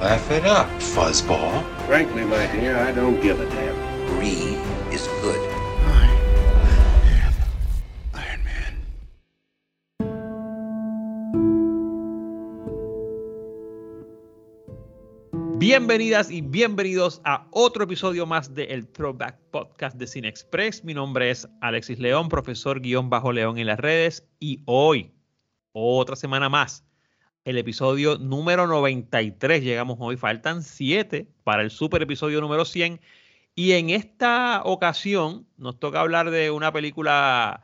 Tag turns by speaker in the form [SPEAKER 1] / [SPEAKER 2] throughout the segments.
[SPEAKER 1] Laugh it up, fuzzball.
[SPEAKER 2] Frankly, my dear, I don't give a damn.
[SPEAKER 1] Brie is good.
[SPEAKER 3] Iron Man.
[SPEAKER 4] Bienvenidas y bienvenidos a otro episodio más de el Throwback Podcast de Cine Express. Mi nombre es Alexis León, profesor guion bajo León en las redes. Y hoy, otra semana más, el episodio número 93. Llegamos hoy, faltan 7 para el super episodio número 100. Y en esta ocasión nos toca hablar de una película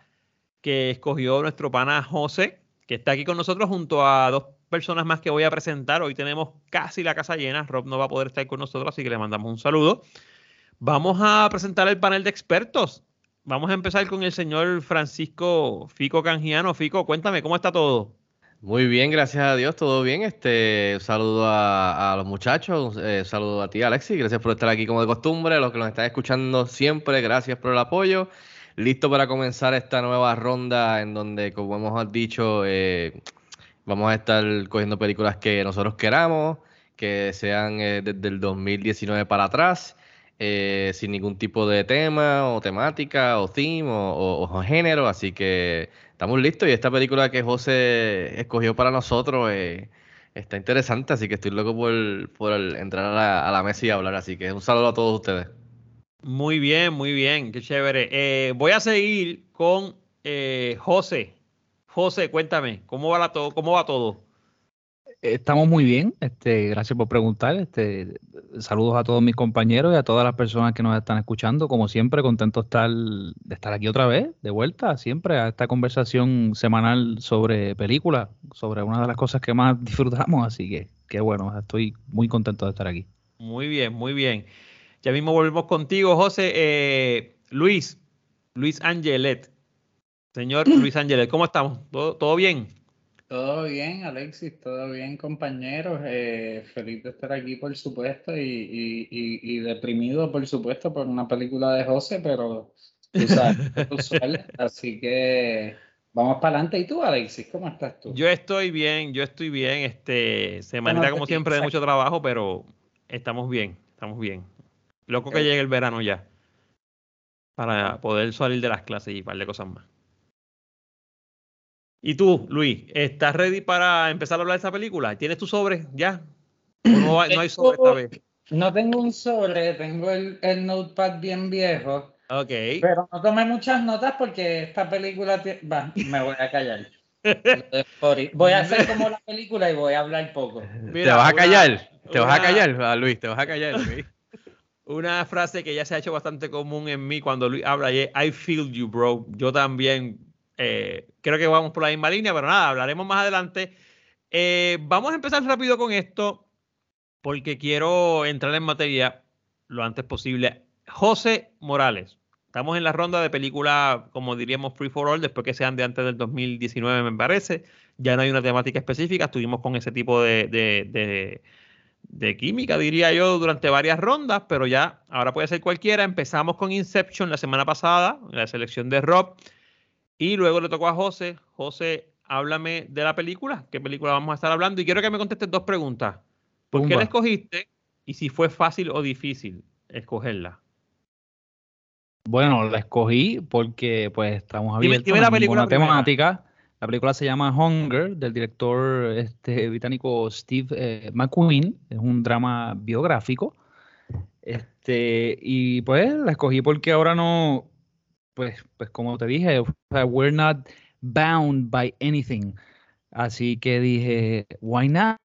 [SPEAKER 4] que escogió nuestro pana José, que está aquí con nosotros junto a dos personas más que voy a presentar. Hoy tenemos casi la casa llena. Rob no va a poder estar con nosotros, así que le mandamos un saludo. Vamos a presentar el panel de expertos. Vamos a empezar con el señor Francisco Fico Canjiano. Fico, cuéntame, ¿cómo está todo?
[SPEAKER 5] Muy bien, gracias a Dios, todo bien. Este, saludo a, los muchachos, eh, saludo a ti, Alexis. Gracias por estar aquí como de costumbre. A los que nos están escuchando siempre, gracias por el apoyo. Listo para comenzar esta nueva ronda en donde, como hemos dicho, eh, vamos a estar cogiendo películas que nosotros queramos, que sean eh, desde el 2019 para atrás, eh, sin ningún tipo de tema o temática o theme o, o- o género. Así que estamos listos y esta película que José escogió para nosotros eh, está interesante, así que estoy loco por, por entrar a la, mesa y hablar. Así que un saludo a todos ustedes.
[SPEAKER 4] Muy bien, muy bien, qué chévere. Eh, voy a seguir con eh, José. José, cuéntame, ¿cómo va, la to- ¿cómo va todo?
[SPEAKER 6] Estamos muy bien, este, gracias por preguntar. Este, saludos a todos mis compañeros y a todas las personas que nos están escuchando. Como siempre, contento de estar, de estar aquí otra vez, de vuelta, siempre a esta conversación semanal sobre películas, sobre una de las cosas que más disfrutamos. Así que, qué bueno, estoy muy contento de estar aquí.
[SPEAKER 4] Muy bien, muy bien. Ya mismo volvemos contigo, José. Eh, Luis, Luis Angelet. Señor Luis Angelet, ¿cómo estamos? ¿Todo, todo bien?
[SPEAKER 7] Todo bien, Alexis, todo bien, compañeros. Eh, feliz de estar aquí, por supuesto, y, y, y, y deprimido, por supuesto, por una película de José, pero tú sabes, es usual. Así que vamos para adelante. ¿Y tú, Alexis, cómo estás tú?
[SPEAKER 4] Yo estoy bien, yo estoy bien. Este, semanita como siempre de mucho trabajo, pero estamos bien, estamos bien. Loco que
[SPEAKER 7] Ok.
[SPEAKER 4] llegue el verano ya. Para poder salir de las clases y un par de cosas más. ¿Y tú, Luis, estás ready para empezar a hablar de esta película? ¿Tienes tu sobre ya? ¿O no, hay- no hay sobre esta vez?
[SPEAKER 7] No tengo un sobre, tengo el, el notepad bien viejo,
[SPEAKER 4] Ok.
[SPEAKER 7] pero no tomé muchas notas porque esta película... Va, me voy a callar. Voy a hacer como la película y voy a hablar poco.
[SPEAKER 4] Mira,
[SPEAKER 5] ¿Te vas a
[SPEAKER 4] una-
[SPEAKER 5] callar? ¿Te vas a callar, ah, Luis? ¿Te vas a callar? Luis?
[SPEAKER 4] Una frase que ya se ha hecho bastante común en mí cuando Luis habla y es I feel you, bro. Yo también eh, creo que vamos por la misma línea, pero nada, hablaremos más adelante. Eh, vamos a empezar rápido con esto porque quiero entrar en materia lo antes posible. José Morales. Estamos en la ronda de película, como diríamos, free for all, después que sean de antes del 2019, me parece. Ya no hay una temática específica. Estuvimos con ese tipo de, de- química, diría yo, durante varias rondas, pero ya ahora puede ser cualquiera. Empezamos con Inception la semana pasada, la selección de Rob, y luego le tocó a José. José, háblame de la película, qué película vamos a estar hablando, y quiero que me contestes dos preguntas. ¿Por qué la escogiste? Y si fue fácil o difícil escogerla.
[SPEAKER 6] Bueno, la escogí porque pues estamos abiertos
[SPEAKER 4] dime la
[SPEAKER 6] a
[SPEAKER 4] película
[SPEAKER 6] ninguna
[SPEAKER 4] primero.
[SPEAKER 6] temática. La película se llama Hunger, del director este, británico Steve eh, McQueen. Es un drama biográfico. Este, y pues la escogí porque ahora no, pues, pues como te dije, we're not bound by anything. Así que dije, why not?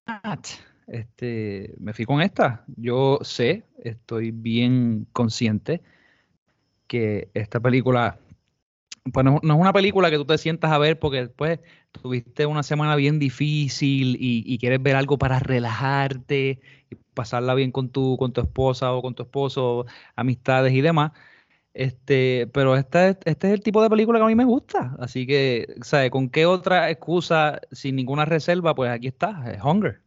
[SPEAKER 6] Este, me fui con esta. Yo sé, estoy bien consciente que esta película pues no, no es una película que tú te sientas a ver porque después tuviste una semana bien difícil y, y quieres ver algo para relajarte y pasarla bien con tu, con tu esposa o con tu esposo, amistades y demás. Este, pero esta, es- este es el tipo de película que a mí me gusta. Así que, ¿sabes? ¿Con qué otra excusa, sin ninguna reserva? Pues aquí está, es Hunger.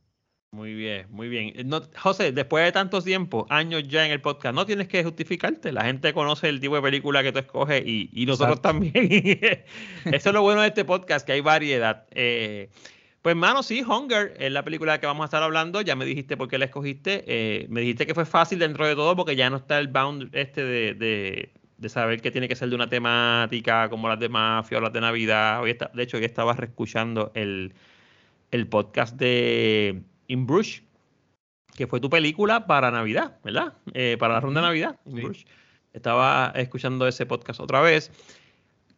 [SPEAKER 4] Muy bien, muy bien. Eh, No, José, después de tantos tiempos, años ya en el podcast, no tienes que justificarte. La gente conoce el tipo de película que tú escoges y, y nosotros
[SPEAKER 6] Exacto.
[SPEAKER 4] también. Eso es lo bueno de este podcast, que hay variedad. Eh, pues, mano, sí, Hunger es la película que vamos a estar hablando. Ya me dijiste por qué la escogiste. Eh, me dijiste que fue fácil dentro de todo porque ya no está el bound este de, de- de saber que tiene que ser de una temática como las de mafia o las de Navidad. Hoy está- de hecho, hoy estaba reescuchando el, el podcast de In Bruges, que fue tu película para Navidad, ¿verdad? Eh, para la ronda de Navidad. In
[SPEAKER 5] Sí.
[SPEAKER 4] Bruges. Estaba escuchando ese podcast otra vez.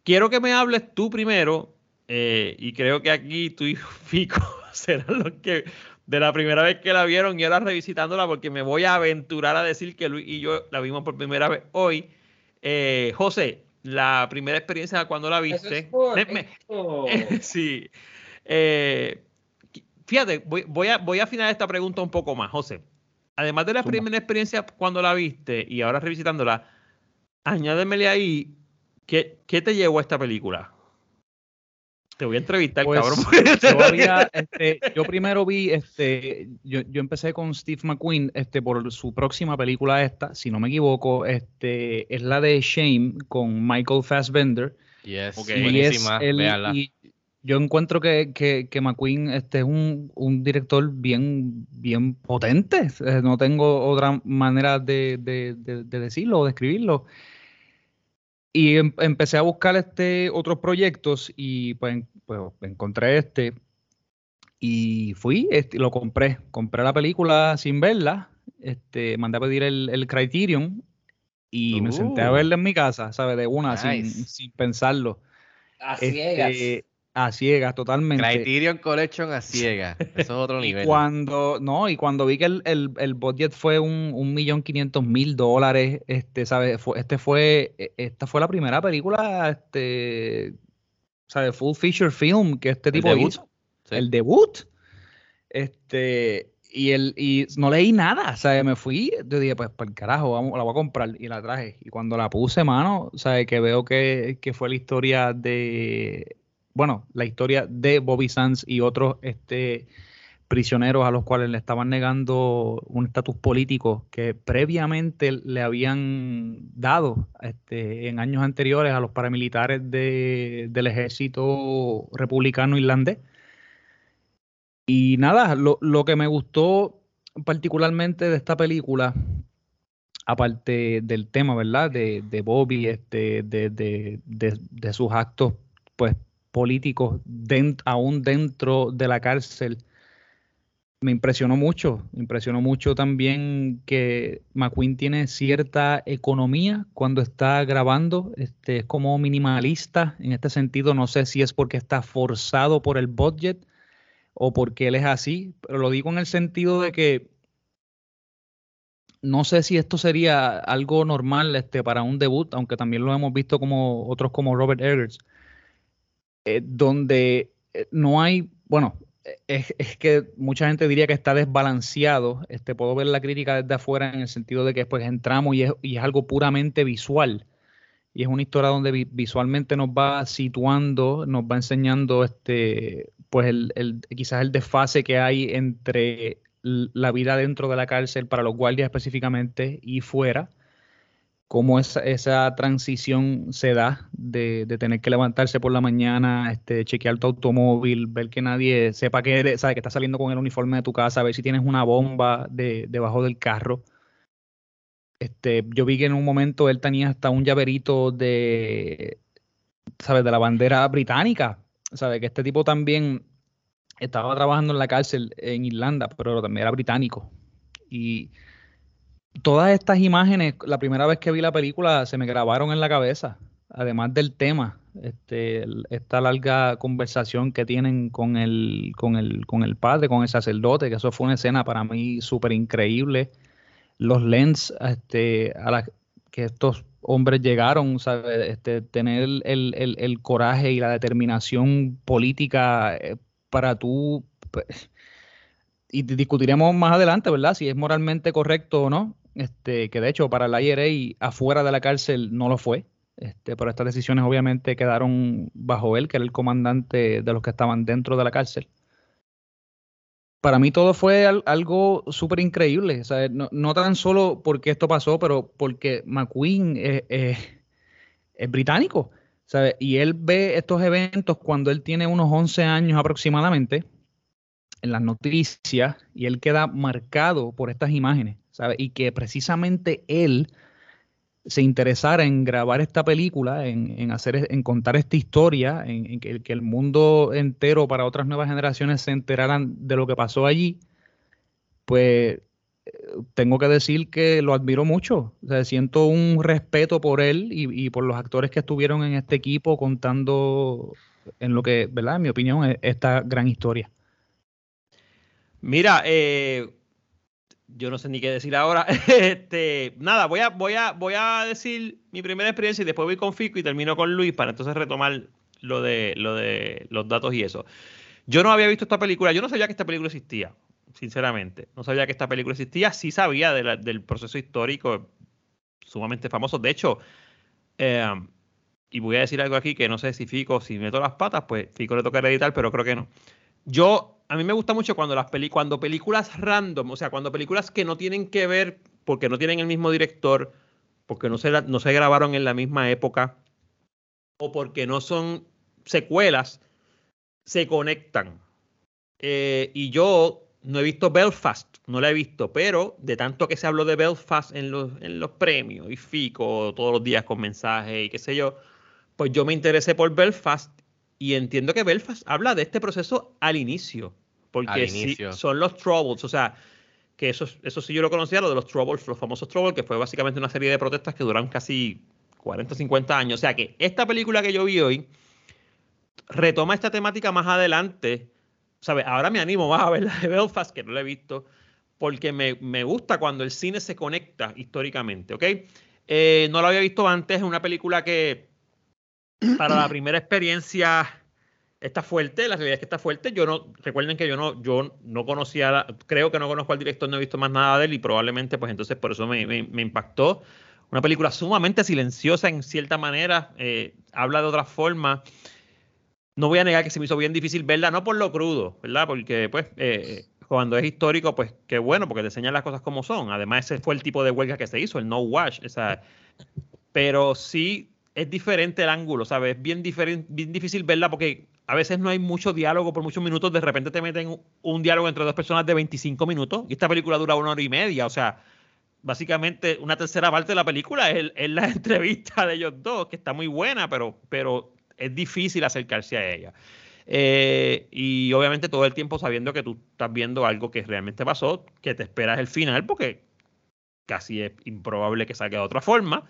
[SPEAKER 4] Quiero que me hables tú primero, eh, y creo que aquí tú y Fico serán los que de la primera vez que la vieron y ahora revisitándola, porque me voy a aventurar a decir que Luis y yo la vimos por primera vez hoy. Eh, José, la primera experiencia cuando la viste.
[SPEAKER 7] es por
[SPEAKER 4] me- sí. Eh, fíjate, voy, voy a, voy a afinar esta pregunta un poco más, José. Además de la primera experiencia cuando la viste y ahora revisitándola, añádemele ahí, ¿qué, qué te llevó a esta película? Te voy a entrevistar,
[SPEAKER 6] Pues,
[SPEAKER 4] cabrón.
[SPEAKER 6] yo, había, este, yo primero vi, este, yo, yo empecé con Steve McQueen este, por su próxima película esta, si no me equivoco, este, es la de Shame con Michael Fassbender.
[SPEAKER 5] Yes,
[SPEAKER 4] Ok.
[SPEAKER 6] Y es
[SPEAKER 5] buenísima,
[SPEAKER 6] el-
[SPEAKER 5] véanla.
[SPEAKER 6] y yo encuentro que, que, que McQueen este, es un, un director bien, bien potente. Eh, No tengo otra manera de, de- de- de decirlo o describirlo. Y em- empecé a buscar este, otros proyectos y pues, pues, encontré este. Y fui, este, lo compré. Compré la película sin verla. Este, mandé a pedir el, el Criterion y me senté a
[SPEAKER 5] Uh.
[SPEAKER 6] verla en mi casa, ¿sabes? De una, sin, sin pensarlo.
[SPEAKER 7] A
[SPEAKER 6] Este,
[SPEAKER 7] ciegas.
[SPEAKER 6] A ciegas, totalmente.
[SPEAKER 5] Criterion Collection a ciega. Eso es otro
[SPEAKER 6] Y
[SPEAKER 5] nivel.
[SPEAKER 6] cuando, no, y cuando vi que el, el, el budget fue un, un millón quinientos mil dólares, este, ¿sabes? Fue, este fue, e- esta fue la primera película, este, ¿sabes? Full feature film que este
[SPEAKER 5] El
[SPEAKER 6] tipo
[SPEAKER 5] debut.
[SPEAKER 6] hizo.
[SPEAKER 5] Sí.
[SPEAKER 6] El debut. Este, y el, y no leí nada, ¿sabes? Me fui, yo dije, pues, para el carajo, vamos, la voy a comprar y la traje. Y cuando la puse, mano, ¿sabes? Que veo que, que fue la historia de, bueno, la historia de Bobby Sands y otros, este, prisioneros a los cuales le estaban negando un estatus político que previamente le habían dado este, en años anteriores a los paramilitares de- del ejército republicano irlandés. Y nada, lo, que me gustó particularmente de esta película, aparte del tema, ¿verdad? De, Bobby, este, de- de- de sus actos pues, políticos aún dentro de la cárcel, me impresionó mucho. Me impresionó mucho también que McQueen tiene cierta economía cuando está grabando. Este, es como minimalista en este sentido. No sé si es porque está forzado por el budget o porque él es así, pero lo digo en el sentido de que no sé si esto sería algo normal este, para un debut, aunque también lo hemos visto como otros como Robert Eggers, eh, donde eh, no hay, bueno, es, es que mucha gente diría que está desbalanceado. Este, puedo ver la crítica desde afuera en el sentido de que pues entramos y es, y es algo puramente visual. Y es una historia donde vi- visualmente nos va situando, nos va enseñando este, pues el, el- quizás el desfase que hay entre la vida dentro de la cárcel para los guardias específicamente y fuera, cómo esa, esa transición se da de, de tener que levantarse por la mañana, este, chequear tu automóvil, ver que nadie sepa que sabe que estás saliendo con el uniforme de tu casa, ver si tienes una bomba de- debajo del carro. Este, yo vi que en un momento él tenía hasta un llaverito de, ¿sabes? De la bandera británica. ¿Sabes? Que este tipo también estaba trabajando en la cárcel en Irlanda, pero también era británico. Y todas estas imágenes, la primera vez que vi la película, se me grabaron en la cabeza, además del tema. Este, esta larga conversación que tienen con el, con el, con el padre, con el sacerdote, que eso fue una escena para mí súper increíble los lens este, a la- que estos hombres llegaron, ¿sabes? Este, tener el, el- el coraje y la determinación política eh, para tú, pues, y di- discutiremos más adelante, ¿verdad? Si es moralmente correcto o no, este, que de hecho para la IRA afuera de la cárcel no lo fue, este, pero estas decisiones obviamente quedaron bajo él, que era el comandante de los que estaban dentro de la cárcel para mí todo fue al- algo súper increíble. No, no tan solo porque esto pasó, pero porque McQueen es británico. ¿sabes? Y él ve estos eventos cuando él tiene unos 11 años aproximadamente en las noticias y él queda marcado por estas imágenes. Y que precisamente él se interesara en grabar esta película, en, en hacer, en contar esta historia, en, que, el mundo entero para otras nuevas generaciones se enteraran de lo que pasó allí, pues eh, tengo que decir que lo admiro mucho. O sea, siento un respeto por él y, y por los actores que estuvieron en este equipo contando en lo que, ¿verdad? En mi opinión, es esta gran historia.
[SPEAKER 4] Mira, eh, yo no sé ni qué decir ahora. Este, nada, voy a, voy, a, voy a decir mi primera experiencia y después voy con Fico y termino con Luis para entonces retomar lo de, lo de los datos y eso. Yo no había visto esta película, yo no sabía que esta película existía, sinceramente. No sabía que esta película existía, sí sabía de la- del proceso histórico sumamente famoso. De hecho, eh, y voy a decir algo aquí que no sé si Fico, si meto las patas, pues Fico le toca editar, pero creo que no. Yo, a mí me gusta mucho cuando las cuando películas random, o sea, cuando películas que no tienen que ver, porque no tienen el mismo director, porque no se, no se grabaron en la misma época, o porque no son secuelas, se conectan. Eh, y yo no he visto Belfast, no la he visto, pero de tanto que se habló de Belfast en los, en los premios y Fico todos los días con mensajes y qué sé yo, pues yo me interesé por Belfast y entiendo que Belfast habla de este proceso al inicio, porque
[SPEAKER 5] Al
[SPEAKER 4] sí, son los Troubles, o sea, que eso, eso sí yo lo conocía, lo de los Troubles, los famosos Troubles, que fue básicamente una serie de protestas que duraron casi 40, 50 años. O sea que esta película que yo vi hoy retoma esta temática más adelante. ¿Sabe? Ahora me animo más a ver la de Belfast, que no la he visto, porque me, me gusta cuando el cine se conecta históricamente, ¿ok? Eh, no lo había visto antes, es una película que para la primera experiencia está fuerte, la realidad es que está fuerte. Yo no, recuerden que yo no, yo no conocía, la- creo que no conozco al director, no he visto más nada de él y probablemente pues entonces por eso me, me- me impactó. Una película sumamente silenciosa en cierta manera, eh, habla de otra forma. No voy a negar que se me hizo bien difícil verla, no por lo crudo, ¿verdad? Porque pues eh, cuando es histórico, pues qué bueno, porque te enseñan las cosas como son. Además, ese fue el tipo de huelga que se hizo, el no wash. O sea, pero sí es diferente el ángulo, ¿sabes? Es bien, difícil verla porque a veces no hay mucho diálogo por muchos minutos. De repente te meten un, diálogo entre dos personas de 25 minutos y esta película dura una hora y media. O sea, básicamente una tercera parte de la película es, la entrevista de ellos dos, que está muy buena, pero, pero es difícil acercarse a ella. Eh, y obviamente todo el tiempo sabiendo que tú estás viendo algo que realmente pasó, que te esperas el final, porque casi es improbable que salga de otra forma.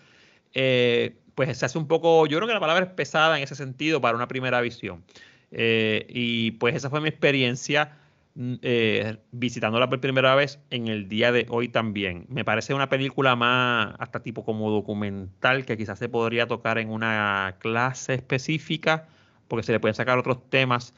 [SPEAKER 4] Eh, pues se hace un poco, yo creo que la palabra es pesada en ese sentido para una primera visión. Eh, y pues esa fue mi experiencia mm, eh, visitándola por primera vez en el día de hoy también. Me parece una película más, hasta tipo como documental, que quizás se podría tocar en una clase específica, porque se le pueden sacar otros temas.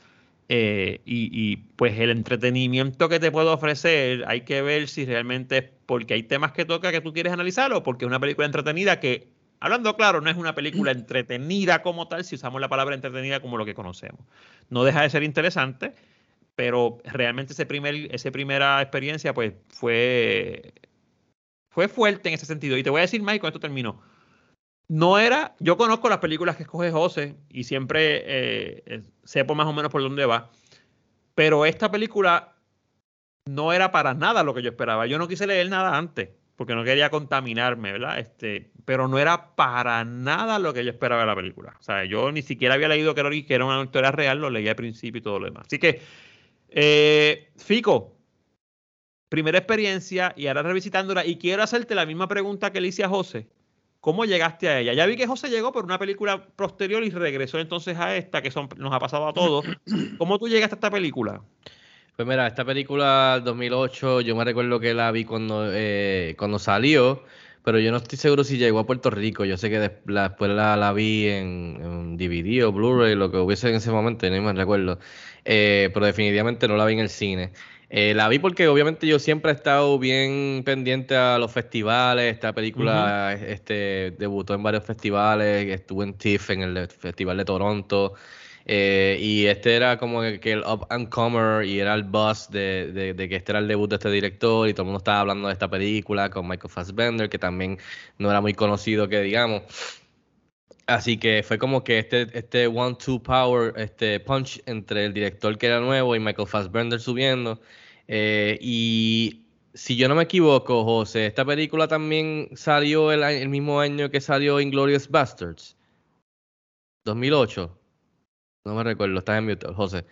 [SPEAKER 4] y, y, pues el entretenimiento que te puedo ofrecer, hay que ver si realmente es porque hay temas que toca que tú quieres analizar o porque es una película entretenida que, hablando claro, no es una película entretenida como tal, si usamos la palabra entretenida como lo que conocemos. No deja de ser interesante, pero realmente ese primer, esa primera experiencia pues fue, fue fuerte en ese sentido. Y te voy a decir, Mike, con esto termino. No era, yo conozco las películas que escoge José y siempre eh, eh, sepo más o menos por dónde va, pero esta película no era para nada lo que yo esperaba. Yo no quise leer nada antes porque no quería contaminarme, ¿verdad? Este, pero no era para nada lo que yo esperaba de la película. O sea, yo ni siquiera había leído que era, una historia real, lo leí al principio y todo lo demás. Así que, eh, Fico, primera experiencia y ahora revisitándola y quiero hacerte la misma pregunta que le hice a José. ¿Cómo llegaste a ella? Ya vi que José llegó por una película posterior y regresó entonces a esta, que son, nos ha pasado a todos. ¿Cómo tú llegaste a esta película?
[SPEAKER 5] Pues mira, esta película 2008, yo me recuerdo que la vi cuando, eh, cuando salió, pero yo no estoy seguro si llegó a Puerto Rico. Yo sé que la- después la, la vi en, en DVD o Blu-ray, lo que hubiese en ese momento, no me recuerdo. Eh, pero definitivamente no la vi en el cine. Eh, la vi porque obviamente yo siempre he estado bien pendiente a los festivales. Esta película este, debutó en varios festivales, estuvo en TIFF, en el Festival de Toronto. Eh, y este era como que, el up and comer y era el buzz de, que este era el debut de este director y todo el mundo estaba hablando de esta película con Michael Fassbender, que también no era muy conocido que digamos. Así que fue como que este, este one-two power, este punch entre el director que era nuevo y Michael Fassbender subiendo. Eh, y si yo no me equivoco, José, esta película también salió el, el mismo año que salió Inglorious Bastards. 2008. No me recuerdo, estás en mute, José.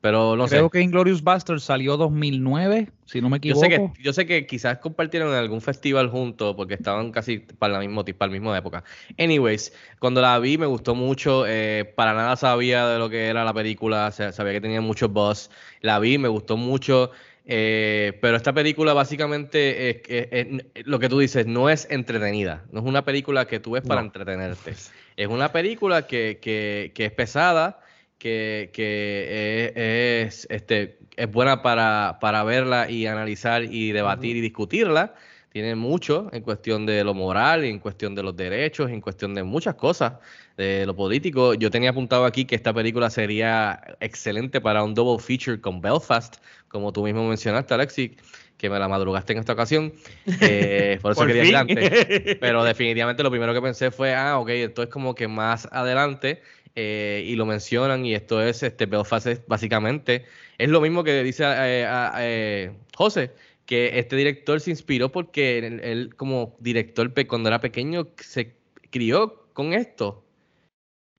[SPEAKER 5] Pero no
[SPEAKER 6] Creo
[SPEAKER 5] sé.
[SPEAKER 6] que Inglorious Bastards salió 2009, si no me
[SPEAKER 5] Yo
[SPEAKER 6] equivoco.
[SPEAKER 5] sé, que, yo sé que quizás compartieron en algún festival juntos porque estaban casi para la misma, para la misma época. Anyways, cuando la vi me gustó mucho. eh, para nada sabía de lo que era la película. sa- Sabía que tenía mucho buzz. La vi, me gustó mucho. eh, pero esta película básicamente es, es- es- lo que tú dices, no es entretenida. No es una película que tú ves para
[SPEAKER 4] No.
[SPEAKER 5] entretenerte. Es una película que, que- que es pesada, que, que es, es, este, es buena para, para verla y analizar y debatir y discutirla. Tiene mucho en cuestión de lo moral, en cuestión de los derechos, en cuestión de muchas cosas, de lo político. Yo tenía apuntado aquí que esta película sería excelente para un double feature con Belfast, como tú mismo mencionaste, Alexi, que me la madrugaste en esta ocasión. Eh, por eso
[SPEAKER 4] Por
[SPEAKER 5] quería ir antes. Pero definitivamente lo primero que pensé fue, ah, ok, esto es como que más adelante eh, y lo mencionan y esto es, este, Belfast es básicamente, es lo mismo que dice eh, a- eh, José, que este director se inspiró porque él, él como director cuando era pequeño se crió con esto,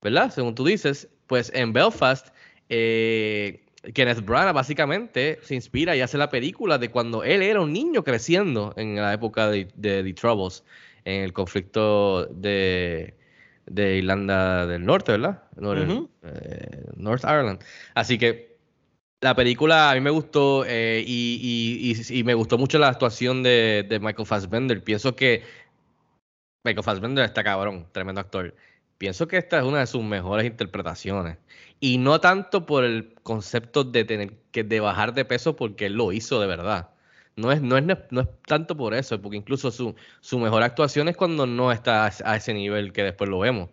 [SPEAKER 5] ¿verdad? Según tú dices, pues en Belfast, eh, Kenneth Branagh básicamente se inspira y hace la película de cuando él era un niño creciendo en la época de, de The Troubles, en el conflicto de, de Irlanda del Norte, ¿verdad? Eh, North Ireland. Así que la película a mí me gustó eh, y, y- y- y me gustó mucho la actuación de, de Michael Fassbender. Pienso que Michael Fassbender está cabrón, tremendo actor. Pienso que esta es una de sus mejores interpretaciones. Y no tanto por el concepto de tener que de bajar de peso porque él lo hizo de verdad. No es, no es, no es tanto por eso, porque incluso su, su mejor actuación es cuando no está a, ese nivel que después lo vemos.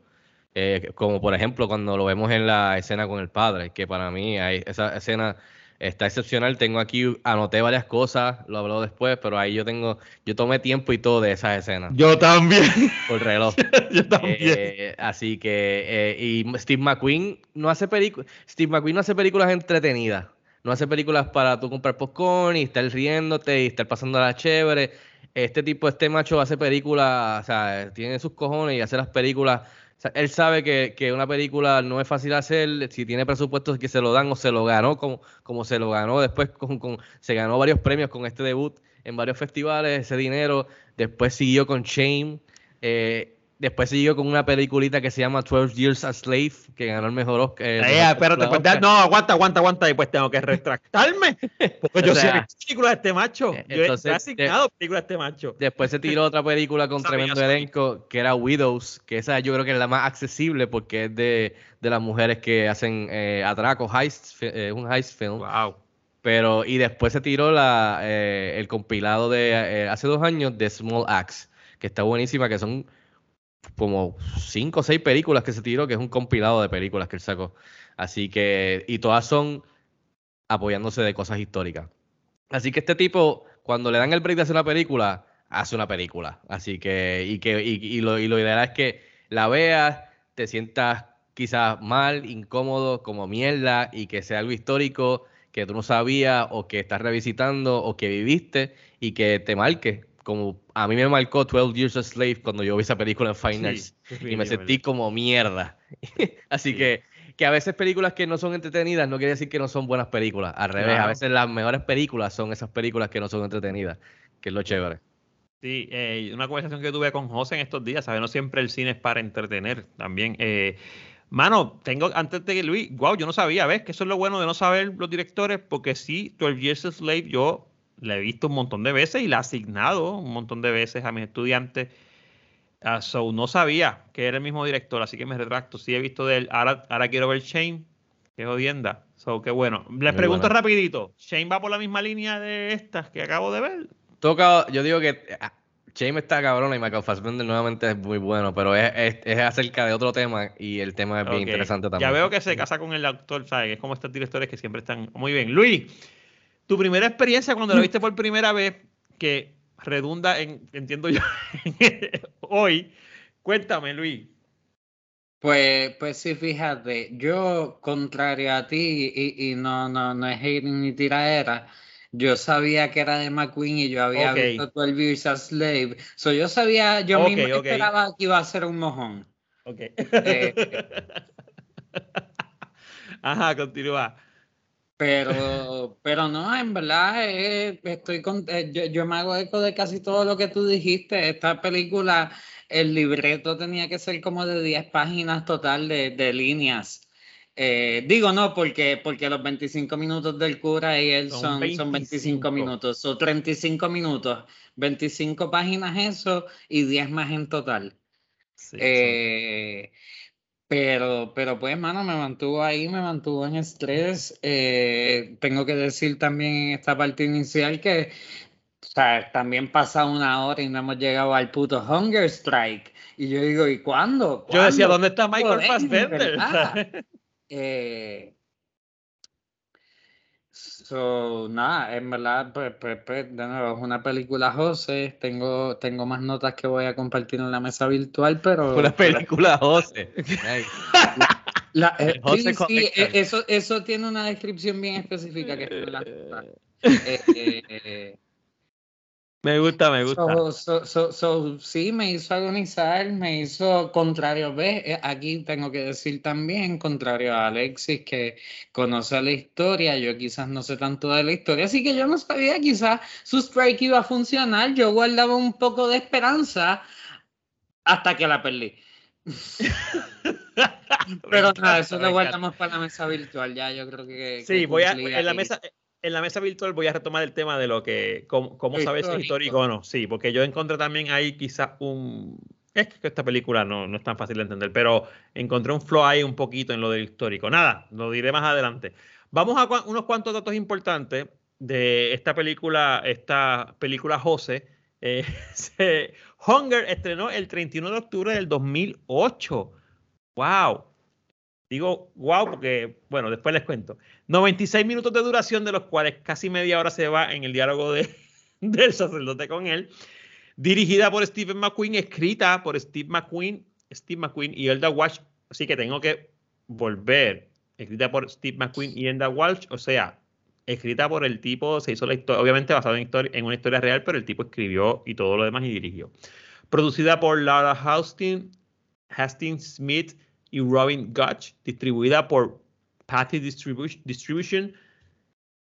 [SPEAKER 5] Eh, como por ejemplo cuando lo vemos en la escena con el padre, que para mí hay, esa escena está excepcional. Tengo aquí, anoté varias cosas, lo hablo después, pero ahí yo tengo, yo tomé tiempo y todo de esas escenas.
[SPEAKER 4] Yo también.
[SPEAKER 5] Por reloj.
[SPEAKER 4] Yo también.
[SPEAKER 5] Eh, así que, eh, y Steve McQueen no hace películas, Steve McQueen no hace películas entretenidas. No hace películas para tú comprar popcorn y estar riéndote y estar pasando la chévere. Este tipo, este macho hace películas, o sea, tiene sus cojones y hace las películas. O sea, él sabe que, que una película no es fácil hacer, si tiene presupuestos que se lo dan o se lo ganó como, como se lo ganó después, con, con- se ganó varios premios con este debut en varios festivales, ese dinero, después siguió con Shame, eh, después siguió con una peliculita que se llama 12 Years a Slave, que ganó el mejor Oscar.
[SPEAKER 4] Eh,
[SPEAKER 5] mejor
[SPEAKER 4] espérate, pues,
[SPEAKER 5] Oscar.
[SPEAKER 4] no, aguanta, aguanta, aguanta, y pues tengo que retractarme. Porque yo sé película de este macho.
[SPEAKER 5] eh,
[SPEAKER 4] Yo
[SPEAKER 5] entonces,
[SPEAKER 4] he asignado película de este macho.
[SPEAKER 5] Después se tiró otra película con
[SPEAKER 4] Sabía,
[SPEAKER 5] tremendo
[SPEAKER 4] sabía.
[SPEAKER 5] elenco, que era Widows, que esa yo creo que es la más accesible porque es de, de las mujeres que hacen eh, atracos, heist, eh, un heist film.
[SPEAKER 4] Wow.
[SPEAKER 5] Pero, y después se tiró la, eh, el compilado de eh, hace dos años de Small Axe, que está buenísima, que son como cinco o seis películas que se tiró, que es un compilado de películas que él sacó. Así que, y todas son apoyándose de cosas históricas. Así que este tipo, cuando le dan el break de hacer una película, hace una película. Así que, y que, y, y lo, y lo ideal es que la veas, te sientas quizás mal, incómodo, como mierda, y que sea algo histórico que tú no sabías, o que estás revisitando, o que viviste, y que te marque. Como a mí me marcó 12 Years a Slave cuando yo vi esa película en Fine Arts y me sentí como mierda. Así
[SPEAKER 4] Sí.
[SPEAKER 5] que, que a veces películas que no son entretenidas no quiere decir que no son buenas películas. Al revés, a veces las mejores películas son esas películas que no son entretenidas, que es lo chévere.
[SPEAKER 4] Sí, eh, una conversación que tuve con José en estos días, ¿sabes? No siempre el cine es para entretener también. Eh, mano, tengo, antes de que Luis, wow, yo no sabía, ¿ves? Que eso es lo bueno de no saber los directores, porque sí, 12 Years a Slave yo la he visto un montón de veces y la he asignado un montón de veces a mis estudiantes Ah, so, no sabía que era el mismo director, así que me retracto. Sí he visto de él. Ahora, ahora quiero ver Shane. Qué jodienda. So, qué bueno. Les
[SPEAKER 5] Muy
[SPEAKER 4] pregunto
[SPEAKER 5] buena.
[SPEAKER 4] rapidito. ¿Shane va por la misma línea de estas que acabo de ver?
[SPEAKER 5] Toca, yo digo que ah, Shame está cabrona y Michael Fassbender nuevamente es muy bueno, pero es, es, es acerca de otro tema y el tema es bien interesante también.
[SPEAKER 4] Ya veo que se casa con el actor, ¿sabes? Es como estos directores que siempre están muy bien. Luis, tu primera experiencia cuando la viste por primera vez, que redunda en, entiendo yo, hoy, cuéntame, Luis.
[SPEAKER 7] Pues, pues sí, fíjate, yo, contrario a ti, y, y no, no, no es hate ni tiradera, yo sabía que era de McQueen y yo había
[SPEAKER 4] Ok.
[SPEAKER 7] visto 12 Years a Slave. So, yo sabía, yo mismo
[SPEAKER 4] ok.
[SPEAKER 7] esperaba que iba a ser un mojón.
[SPEAKER 4] Ok.
[SPEAKER 7] Eh,
[SPEAKER 4] Ajá, continúa.
[SPEAKER 7] Pero, pero no, en verdad, eh, estoy con, eh, yo, yo me hago eco de casi todo lo que tú dijiste. Esta película, el libreto tenía que ser como de 10 páginas total de, de líneas. Eh, digo no, porque, porque los 25 minutos del cura y él
[SPEAKER 4] Son
[SPEAKER 7] son, son 25
[SPEAKER 4] 25.
[SPEAKER 7] minutos, son 35 minutos, 25 páginas eso y 10 más en total.
[SPEAKER 4] Sí,
[SPEAKER 7] Eh, pero, pero pues, mano, me mantuvo ahí, me mantuvo en estrés. Eh, tengo que decir también en esta parte inicial que, o sea, también pasa una hora y no hemos llegado al puto Hunger Strike. Y yo digo, ¿y cuándo?
[SPEAKER 4] Yo decía. ¿dónde está Michael Fassbender?
[SPEAKER 7] Eh, so, nada, en verdad, pues, pues, pues, de nuevo, es una película José. Tengo, tengo más notas que voy a compartir en la mesa virtual, pero.
[SPEAKER 5] Una película, José.
[SPEAKER 7] La- eh,
[SPEAKER 5] José
[SPEAKER 7] sí, eh, eso, eso tiene una descripción bien específica que está en la. Eh, eh, eh,
[SPEAKER 4] Me gusta, me gusta.
[SPEAKER 7] so- so- so- so, sí, me hizo agonizar, me hizo contrario. ¿Ves? Eh, Aquí tengo que decir también, contrario a Alexis, que conoce la historia, yo quizás no sé tanto de la historia, así que yo no sabía quizás su strike iba a funcionar. Yo guardaba un poco de esperanza hasta que la perdí. Pero nada, eso lo guardamos para la mesa virtual. Ya, yo creo que.
[SPEAKER 4] Sí,
[SPEAKER 7] que
[SPEAKER 4] voy a, en la mesa, en la mesa virtual voy a retomar el tema de lo que, cómo, cómo saber si es
[SPEAKER 7] Histórico.
[SPEAKER 4] o no. Sí, porque yo encontré también ahí quizás un, es que esta película no, no es tan fácil de entender, pero encontré un flow ahí un poquito en lo del histórico. Nada, lo diré más adelante. Vamos a unos cuantos datos importantes de esta película, esta película José. Eh, se- Hunger estrenó el 31 de octubre del 2008. ¡Wow! Digo, wow, porque, bueno, después les cuento. 96 minutos de duración, de los cuales casi media hora se va en el diálogo de, del sacerdote con él. Dirigida por Stephen McQueen, escrita por Steve McQueen, Steve McQueen y Elda Walsh. Así que tengo que volver. Escrita por Steve McQueen y Elda Walsh. O sea, escrita por el tipo, se hizo la historia, obviamente basada en, en una historia real, pero el tipo escribió y todo lo demás y dirigió. Producida por Laura Hastings, Hastings Smith y Robin Gutch, distribuida por Patty Distribu- Distribution.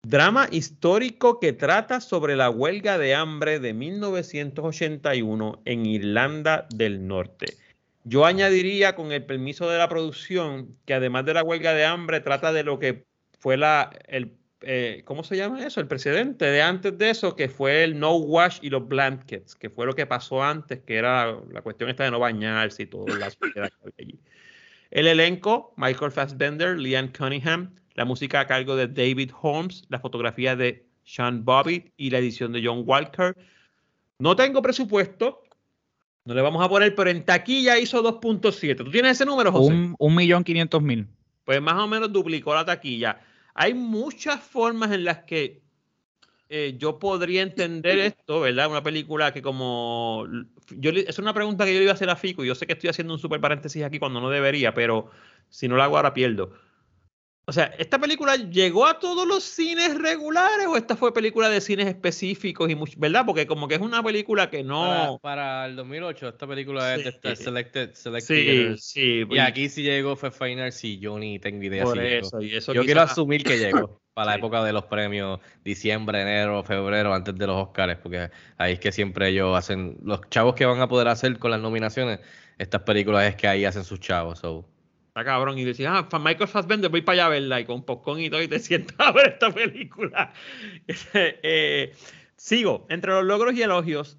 [SPEAKER 4] Drama histórico que trata sobre la huelga de hambre de 1981 en Irlanda del Norte. Yo añadiría, con el permiso de la producción, que además de la huelga de hambre, trata de lo que fue la, el, eh, ¿cómo se llama eso? El precedente de antes de eso, que fue el no wash y los blankets, que fue lo que pasó antes, que era la cuestión esta de no bañarse y todo la que había allí. El elenco, Michael Fassbender, Liam Cunningham, la música a cargo de David Holmes, la fotografía de Sean Bobbitt y la edición de John Walker. No tengo presupuesto, no le vamos a poner, pero en taquilla hizo 2.7. ¿Tú tienes ese número, José?
[SPEAKER 6] Un, un millón quinientos mil.
[SPEAKER 4] Pues más o menos duplicó la taquilla. Hay muchas formas en las que eh, yo podría entender esto, ¿verdad? Una película que como... Yo, es una pregunta que yo le iba a hacer a Fico y yo sé que estoy haciendo un super paréntesis aquí cuando no debería, pero si no lo hago ahora pierdo. O sea, ¿esta película llegó a todos los cines regulares o esta fue película de cines específicos y much- ¿verdad? Porque como que es una película que
[SPEAKER 5] Para,
[SPEAKER 4] no...
[SPEAKER 5] para el 2008, esta película es de
[SPEAKER 4] Sí.
[SPEAKER 5] Selected, select
[SPEAKER 4] Sí, sí.
[SPEAKER 5] Y aquí sí llegó fue Finals y yo ni tengo idea
[SPEAKER 4] por
[SPEAKER 5] si llegó.
[SPEAKER 4] eso, y eso
[SPEAKER 5] Yo quiero
[SPEAKER 4] quizás-
[SPEAKER 5] asumir que llegó para la época de los premios, diciembre, enero, febrero, antes de los Oscars, porque ahí es que siempre ellos hacen, los chavos que van a poder hacer con las nominaciones, estas películas es que ahí hacen sus chavos. so.
[SPEAKER 4] Está cabrón. Y decía, ah, Michael Fassbender, voy para allá a verla. Y con popcorn y todo, y te sientas a ver esta película. Eh, sigo. Entre los logros y elogios,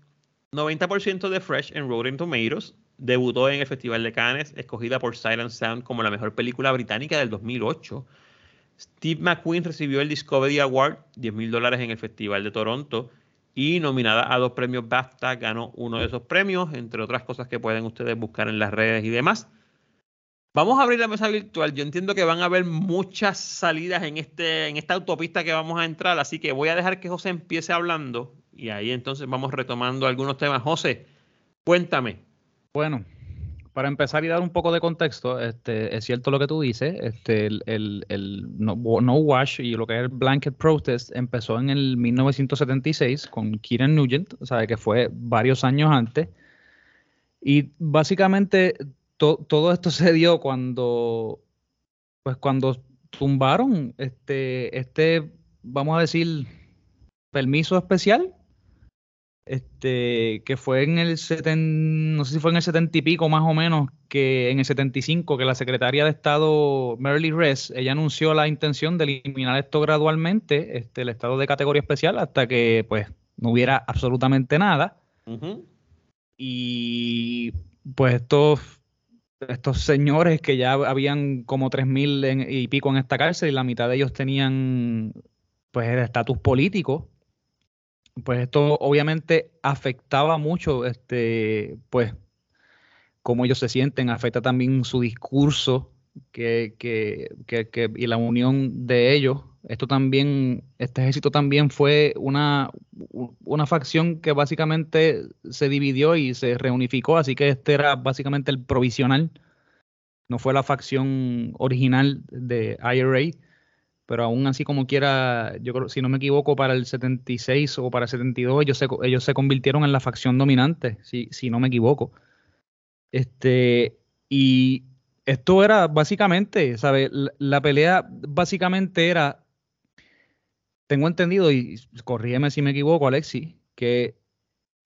[SPEAKER 4] 90% de Fresh en Rotten Tomatoes, debutó en el Festival de Cannes, escogida por Silent Sound como la mejor película británica del 2008. Steve McQueen recibió el Discovery Award, 10 mil dólares en el Festival de Toronto, y nominada a dos premios BAFTA, ganó uno de esos premios, entre otras cosas que pueden ustedes buscar en las redes y demás. Vamos a abrir la mesa virtual. Yo entiendo que van a haber muchas salidas en, este, en esta autopista que vamos a entrar, así que voy a dejar que José empiece hablando y ahí entonces vamos retomando algunos temas. José, cuéntame.
[SPEAKER 6] Bueno, para empezar y dar un poco de contexto, este, es cierto lo que tú dices, este, el, el, no, Wash y lo que es el Blanket Protest empezó en el 1976 con Kieran Nugent, sea, que fue varios años antes. Y básicamente todo esto se dio cuando, pues cuando tumbaron este, este, vamos a decir, permiso especial este, que fue en el 70, no sé si fue en el 70 y pico más o menos, que en el 75, que la secretaria de Estado Merly Ress, ella anunció la intención de eliminar esto gradualmente, este, el estado de categoría especial, hasta que pues no hubiera absolutamente nada. Y pues estos, estos señores que ya habían como 3.000 y pico en esta cárcel y la mitad de ellos tenían pues el estatus político, pues esto obviamente afectaba mucho, este, pues, cómo ellos se sienten, afecta también su discurso que, que, que, y la unión de ellos. Esto también, este ejército también fue una, una facción que básicamente se dividió y se reunificó, así que este era básicamente el provisional, no fue la facción original de IRA pero aún así como quiera, yo creo, si no me equivoco, para el 76 o para el 72 ellos se, ellos se convirtieron en la facción dominante, si, si no me equivoco. Este, y esto era básicamente, ¿sabes? La, pelea básicamente era, tengo entendido, y corrígeme si me equivoco, Alexi, que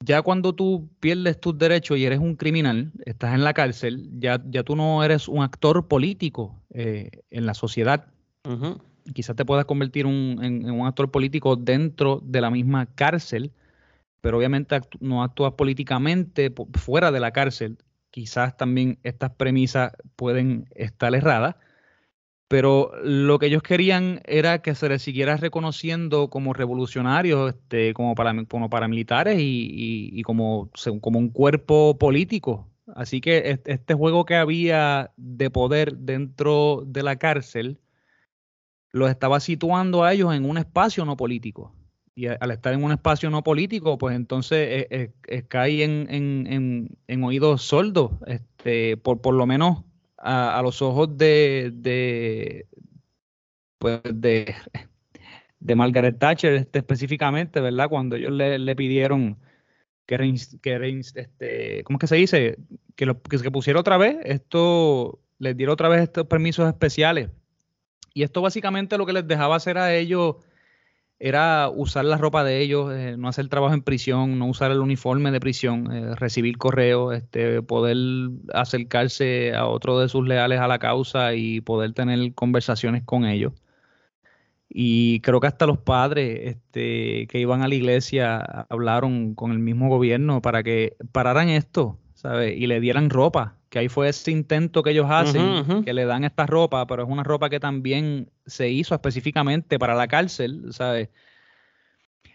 [SPEAKER 6] ya cuando tú pierdes tus derechos y eres un criminal, estás en la cárcel, ya, ya tú no eres un actor político eh, en la sociedad quizás te puedas convertir en, un actor político dentro de la misma cárcel, pero obviamente no actúas políticamente fuera de la cárcel. Quizás también estas premisas pueden estar erradas, pero lo que ellos querían era que se les siguiera reconociendo como revolucionarios, este, como, paramilitares y, y, como, como un cuerpo político. Así que este juego que había de poder dentro de la cárcel, los estaba situando a ellos en un espacio no político. Y al estar en un espacio no político, pues entonces eh, eh, cae en, oídos sordos, este, por, por lo menos a, los ojos de, de, pues de, de Margaret Thatcher este, específicamente, ¿verdad? Cuando ellos le, pidieron que, que este, ¿cómo es que se dice? Que, lo, que se pusiera otra vez, esto, les diera otra vez estos permisos especiales y esto básicamente lo que les dejaba hacer a ellos era usar la ropa de ellos, eh, no hacer trabajo en prisión, no usar el uniforme de prisión, eh, recibir correos, este, poder acercarse a otro de sus leales a la causa y poder tener conversaciones con ellos. Y creo que hasta los padres este, que iban a la iglesia hablaron con el mismo gobierno para que pararan esto, ¿sabes? Y le dieran ropa que ahí fue ese intento que ellos hacen, que le dan esta ropa, pero es una ropa que también se hizo específicamente para la cárcel, ¿sabes?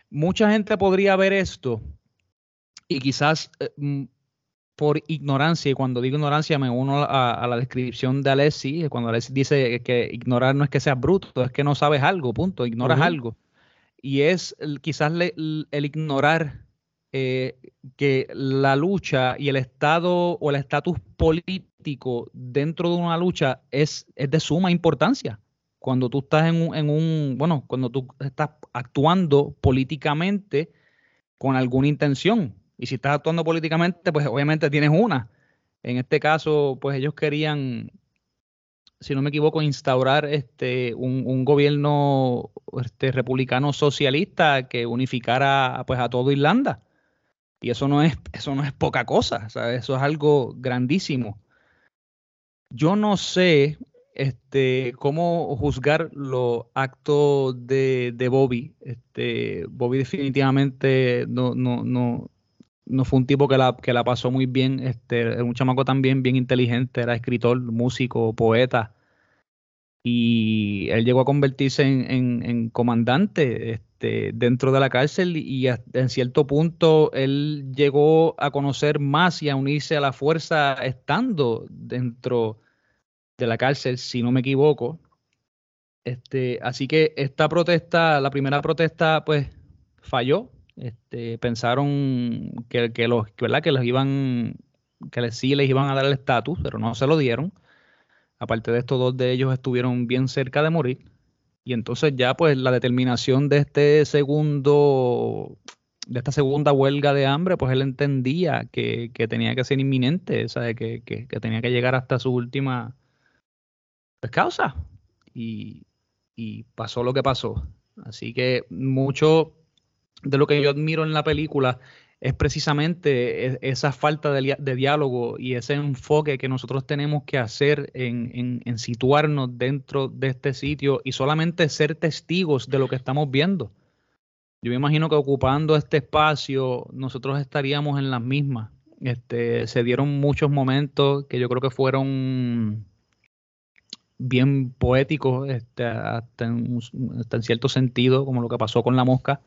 [SPEAKER 6] Mucha gente podría ver esto y quizás eh, mm, por ignorancia, y cuando digo ignorancia me uno a, la descripción de Alessi, cuando Alessi dice que ignorar no es que seas bruto, es que no sabes algo, punto, ignoras algo. Y es quizás el ignorar eh, que la lucha y el Estado o el estatus político dentro de una lucha es, es de suma importancia. Cuando tú estás en un, en un, bueno, cuando tú estás actuando políticamente con alguna intención. Y si estás actuando políticamente, pues obviamente tienes una. En este caso, pues ellos querían, si no me equivoco, instaurar este un, gobierno este, republicano socialista que unificara pues a todo Irlanda. Y eso no es, eso no es poca cosa, eso es algo grandísimo. Yo no sé este, cómo juzgar los actos de, Bobby. Este, Bobby definitivamente no, no, no, no fue un tipo que la, que la pasó muy bien, este, era un chamaco también bien inteligente, era escritor, músico, poeta. Y él llegó a convertirse en, en- comandante dentro de la cárcel y en cierto punto él llegó a conocer más y a unirse a la fuerza estando dentro de la cárcel, si no me equivoco. Este, así que esta protesta, la primera protesta, pues falló. Este, pensaron que, que los, que, ¿verdad? que iban, que les, sí les iban a dar el estatus, pero no se lo dieron. Aparte de esto, dos de ellos estuvieron bien cerca de morir. Y entonces ya pues la determinación de este segundo, de esta segunda huelga de hambre, pues él entendía que, que tenía que ser inminente, ¿sabe? Que, que, que tenía que llegar hasta su última pues, causa. Y, y pasó lo que pasó. Así que mucho de lo que yo admiro en la película es precisamente e- esa falta de, diálogo y ese enfoque que nosotros tenemos que hacer en, situarnos dentro de este sitio y solamente ser testigos de lo que estamos viendo. Yo me imagino que ocupando este espacio nosotros estaríamos en las mismas. Este, se dieron muchos momentos que yo creo que fueron bien poéticos, este, hasta en cierto sentido, como lo que pasó con la mosca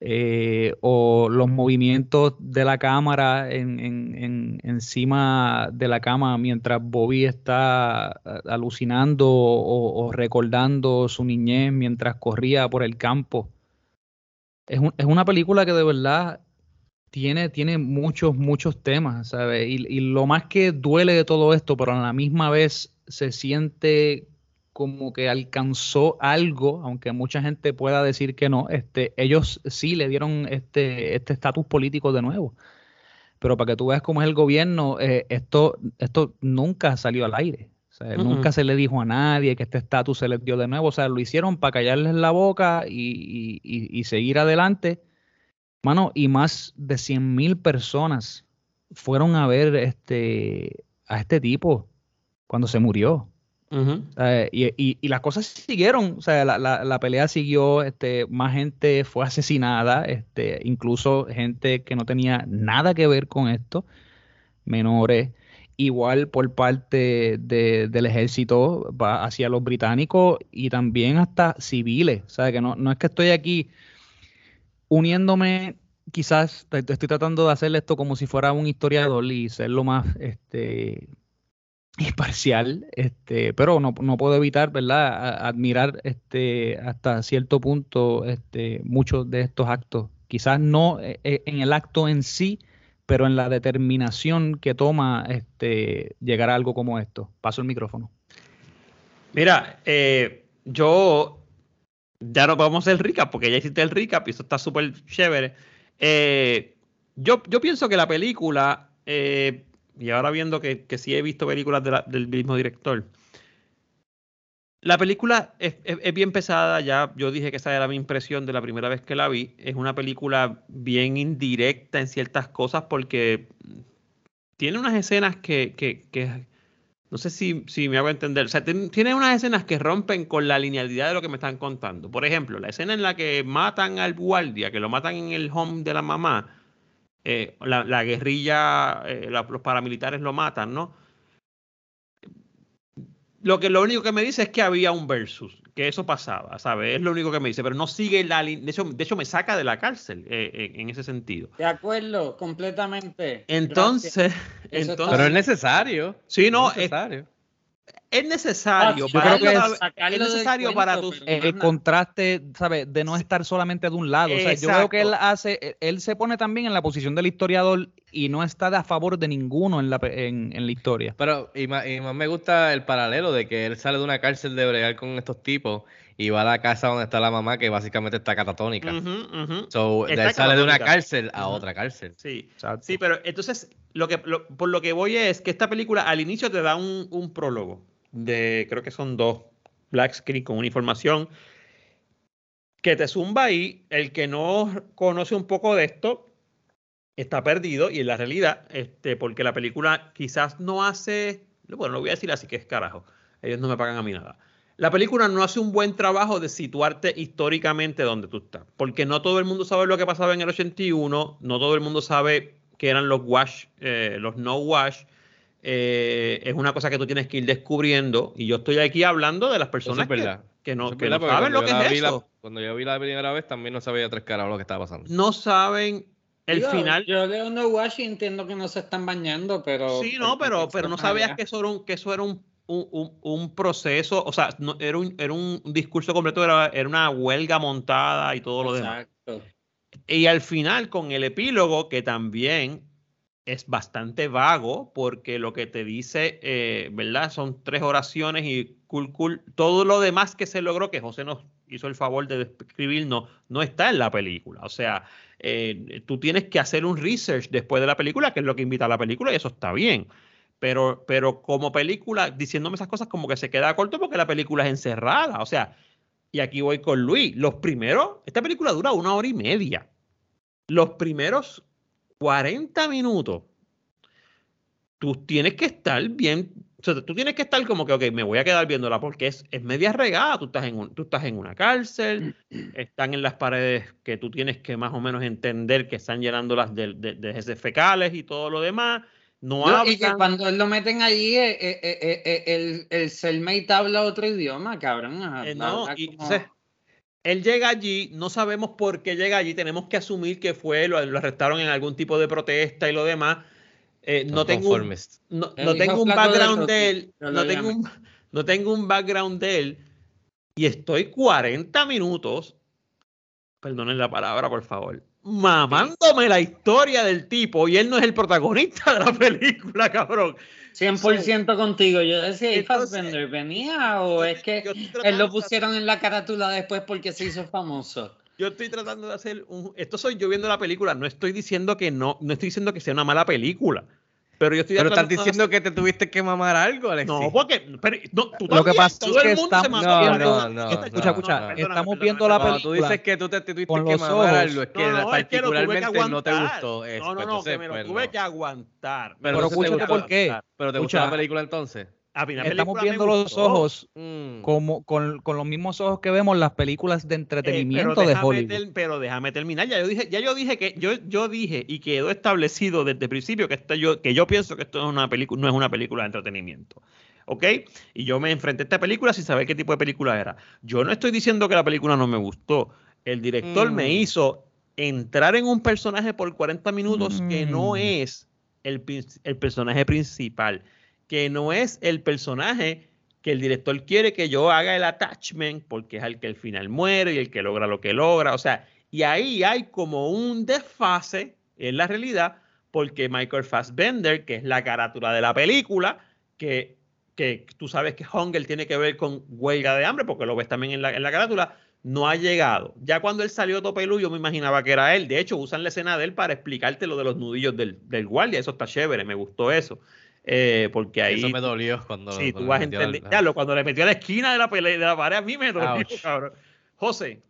[SPEAKER 6] eh, o los movimientos de la cámara en, en- en- encima de la cama mientras Bobby está eh, alucinando o, recordando su niñez mientras corría por el campo. Es una película que de verdad tiene, tiene muchos, muchos temas, ¿sabes? Y, y lo más que duele de todo esto, pero a la misma vez se siente como que alcanzó algo, aunque mucha gente pueda decir que no, este, ellos sí le dieron este este estatus político de nuevo. Pero para que tú veas cómo es el gobierno, eh, esto, esto nunca salió al aire. O sea,
[SPEAKER 4] Mm-mm.
[SPEAKER 6] Nunca se le dijo a nadie que este estatus se les dio de nuevo. O sea, lo hicieron para callarles la boca y, y- y- y seguir adelante. Mano, y más de 100 mil personas fueron a ver este, a este tipo cuando se murió. Eh, y, las cosas siguieron, o sea, la, pelea siguió, este, más gente fue asesinada, este, incluso gente que no tenía nada que ver con esto, menores, igual por parte de- del ejército va hacia los británicos y también hasta civiles, o sea, que no, es que estoy aquí uniéndome, quizás estoy tratando de hacer esto como si fuera un historiador y ser más, este, imparcial, este, pero no, no puedo evitar, ¿verdad? Admirar este, hasta cierto punto este, muchos de estos actos. Quizás no eh, eh, en el acto en sí, pero en la determinación que toma este, llegar a algo como esto. Paso el micrófono.
[SPEAKER 4] Mira, eh, yo ya no vamos a hacer el recap porque ya hiciste el recap y eso está súper chévere. Yo, yo pienso que la película, y ahora viendo que, que sí he visto películas de la- del mismo director, la película es, es- bien pesada, ya yo dije que esa era mi impresión de la primera vez que la vi. Es una película bien indirecta en ciertas cosas porque tiene unas escenas que, que- que no sé si, si me hago entender. O sea, tiene unas escenas que rompen con la linealidad de lo que me están contando. Por ejemplo, la escena en la que matan al guardia, que lo matan en el home de la mamá, eh, la, la guerrilla, eh, la- los paramilitares lo matan, ¿no? Lo, que, lo único que me dice es que había un versus, que eso pasaba, ¿sabes? Es lo único que me dice, pero no sigue la línea. De hecho, de hecho, me saca de la cárcel eh, en- en ese sentido.
[SPEAKER 7] De acuerdo, completamente.
[SPEAKER 4] Entonces, entonces
[SPEAKER 5] Pero es necesario.
[SPEAKER 4] sí, no,
[SPEAKER 5] es
[SPEAKER 4] es,
[SPEAKER 5] necesario.
[SPEAKER 4] es necesario.
[SPEAKER 7] Ah,
[SPEAKER 6] yo
[SPEAKER 4] para
[SPEAKER 6] creo que es-
[SPEAKER 4] es necesario para
[SPEAKER 7] cuento,
[SPEAKER 4] tus
[SPEAKER 6] El,
[SPEAKER 7] es
[SPEAKER 6] contraste, ¿sabes? De no estar solamente de un lado. O sea, yo veo que él hace, él- él se pone también en la posición del historiador y no está de a favor de ninguno en la, pe- en, en la historia.
[SPEAKER 5] Pero y más, y más me gusta el paralelo de que él sale de una cárcel de bregar con estos tipos y va a la casa donde está la mamá que básicamente está catatónica.
[SPEAKER 4] Ujú, ujú.
[SPEAKER 5] So, de
[SPEAKER 4] Está
[SPEAKER 5] él sale de una cárcel a
[SPEAKER 4] Ujú.
[SPEAKER 5] otra cárcel.
[SPEAKER 4] Sí,
[SPEAKER 6] Exacto.
[SPEAKER 4] sí, pero entonces lo que lo- por lo que voy es que esta película al inicio te da un, un prólogo de creo que son dos black screen con una información que te zumba ahí. El que no conoce un poco de esto está perdido y en la realidad, este, porque la película quizás no hace, bueno, lo voy a decir así que es carajo, ellos no me pagan a mí nada. La película no hace un buen trabajo de situarte históricamente donde tú estás, porque no todo el mundo sabe lo que pasaba en el 81, no todo el mundo sabe que eran los wash, eh, los no wash. Eh, es una cosa que tú tienes que ir descubriendo y yo estoy aquí hablando de las personas
[SPEAKER 5] es
[SPEAKER 4] que, no,
[SPEAKER 5] es
[SPEAKER 4] que saben lo
[SPEAKER 5] cuando
[SPEAKER 4] que es
[SPEAKER 5] vi la-
[SPEAKER 4] eso.
[SPEAKER 5] cuando yo vi la primera vez también no sabía tres caras lo que estaba pasando.
[SPEAKER 4] No saben el
[SPEAKER 7] Digo,
[SPEAKER 4] final.
[SPEAKER 7] Yo leo No Wash y entiendo que no se están bañando, pero.
[SPEAKER 4] Sí, no, pero, pero no sabías que eso era un, que eso era un, un, un- un proceso, o sea, no- era, un, era un discurso completo, era, era una huelga montada y todo lo demás. Y al final, con el epílogo, que también es bastante vago, porque lo que te dice, eh, ¿verdad? Son tres oraciones y cool, cool. Todo lo demás que se logró, que José nos hizo el favor de describir, no, no está en la película. O sea, eh, tú tienes que hacer un research después de la película, que es lo que invita a la película, y eso está bien. Pero, pero como película, diciéndome esas cosas como que se queda corto porque la película es encerrada. O sea, y aquí voy con Luis. Los primeros, esta película dura una hora y media. Los primeros 40 minutos, tú tienes que estar bien. O sea, tú tienes que estar como que, ok, me voy a quedar viéndola porque es, es media regada. Tú estás, en un- tú estás en una cárcel, están en las paredes que tú tienes que más o menos entender que están llenándolas de, de, de heces fecales y todo lo demás. No,
[SPEAKER 7] No, y que cuando él lo meten allí, eh, eh, eh, el, el cellmate habla otro idioma, cabrón.
[SPEAKER 4] Eh,
[SPEAKER 7] habla
[SPEAKER 4] no, y
[SPEAKER 7] como-
[SPEAKER 4] entonces, él llega allí, no sabemos por qué llega allí, tenemos que asumir que fue, lo, lo arrestaron en algún tipo de protesta y lo demás. Eh, no, tengo un, no, tengo un background de él, no tengo, un, no tengo un background de él y estoy 40 minutos, perdonen la palabra por favor, mamándome la historia del tipo y él no es el protagonista de la película, cabrón.
[SPEAKER 7] 100% contigo. Yo decía, ¿y Fassbender venía o es que él lo pusieron en la carátula después porque se hizo famoso?
[SPEAKER 4] Yo estoy tratando de hacer un. Esto soy yo viendo la película. No estoy diciendo que no, no estoy diciendo que sea una mala película. Pero yo estoy
[SPEAKER 5] Pero estás diciendo que te tuviste que mamar algo, Alexis.
[SPEAKER 4] No, porque. pero, no, tú
[SPEAKER 6] Lo que pasa
[SPEAKER 4] todo
[SPEAKER 6] es que estamos
[SPEAKER 5] No, no, no.
[SPEAKER 6] escucha,
[SPEAKER 5] no,
[SPEAKER 6] escucha,
[SPEAKER 5] no.
[SPEAKER 4] perdóname,
[SPEAKER 6] estamos viendo la.
[SPEAKER 5] Cuando tú
[SPEAKER 6] película.
[SPEAKER 5] dices que tú te tuviste
[SPEAKER 6] con
[SPEAKER 5] que mamar
[SPEAKER 6] ojos.
[SPEAKER 5] algo, es que
[SPEAKER 4] No, no, es que
[SPEAKER 5] particularmente no te gustó eso.
[SPEAKER 4] No, no, no,
[SPEAKER 5] entonces,
[SPEAKER 4] que me lo
[SPEAKER 5] pues,
[SPEAKER 4] tuve que aguantar.
[SPEAKER 5] Pero,
[SPEAKER 6] Pero
[SPEAKER 5] te
[SPEAKER 6] escúchate por qué.
[SPEAKER 5] Pero te gustó
[SPEAKER 6] Escucha.
[SPEAKER 5] la película entonces.
[SPEAKER 4] A mí
[SPEAKER 6] Estamos viendo los ojos
[SPEAKER 5] Mm.
[SPEAKER 6] como con, con los mismos ojos que vemos las películas de
[SPEAKER 4] Eh,
[SPEAKER 6] entretenimiento
[SPEAKER 4] pero
[SPEAKER 6] de Hollywood.
[SPEAKER 4] ter- pero déjame terminar. Ya yo dije, ya yo dije que yo, yo dije y quedó establecido desde el principio que esto yo, que yo pienso que esto es una película, no es una película de entretenimiento. ¿Ok? Y yo me enfrenté a esta película sin saber qué tipo de película era. Yo no estoy diciendo que la película no me gustó. El director me
[SPEAKER 5] Mm.
[SPEAKER 4] hizo entrar en un personaje por 40 minutos que no
[SPEAKER 6] Mm.
[SPEAKER 4] es el, el personaje principal, que no es el personaje que el director quiere que yo haga el attachment, porque es el que al final muere y el que logra lo que logra. O sea, y ahí hay como un desfase en la realidad, porque Michael Fassbender, que es la carátula de la película, que, que tú sabes que Hunger tiene que ver con huelga de hambre, porque lo ves también en la, en la carátula, no ha llegado. Ya cuando él salió Topelú, yo me imaginaba que era él. De hecho, usan la escena de él para explicarte lo de los nudillos del, del guardia. Eso está chévere, me gustó eso. Eh, porque ahí.
[SPEAKER 5] Eso me dolió cuando
[SPEAKER 4] Sí,
[SPEAKER 5] cuando
[SPEAKER 4] tú
[SPEAKER 5] le
[SPEAKER 4] vas a
[SPEAKER 5] la-.
[SPEAKER 4] Ya, lo, cuando le metió a la esquina de la, pelea, de la pared, a mí me dolió,
[SPEAKER 5] Ouch.
[SPEAKER 4] cabrón. José,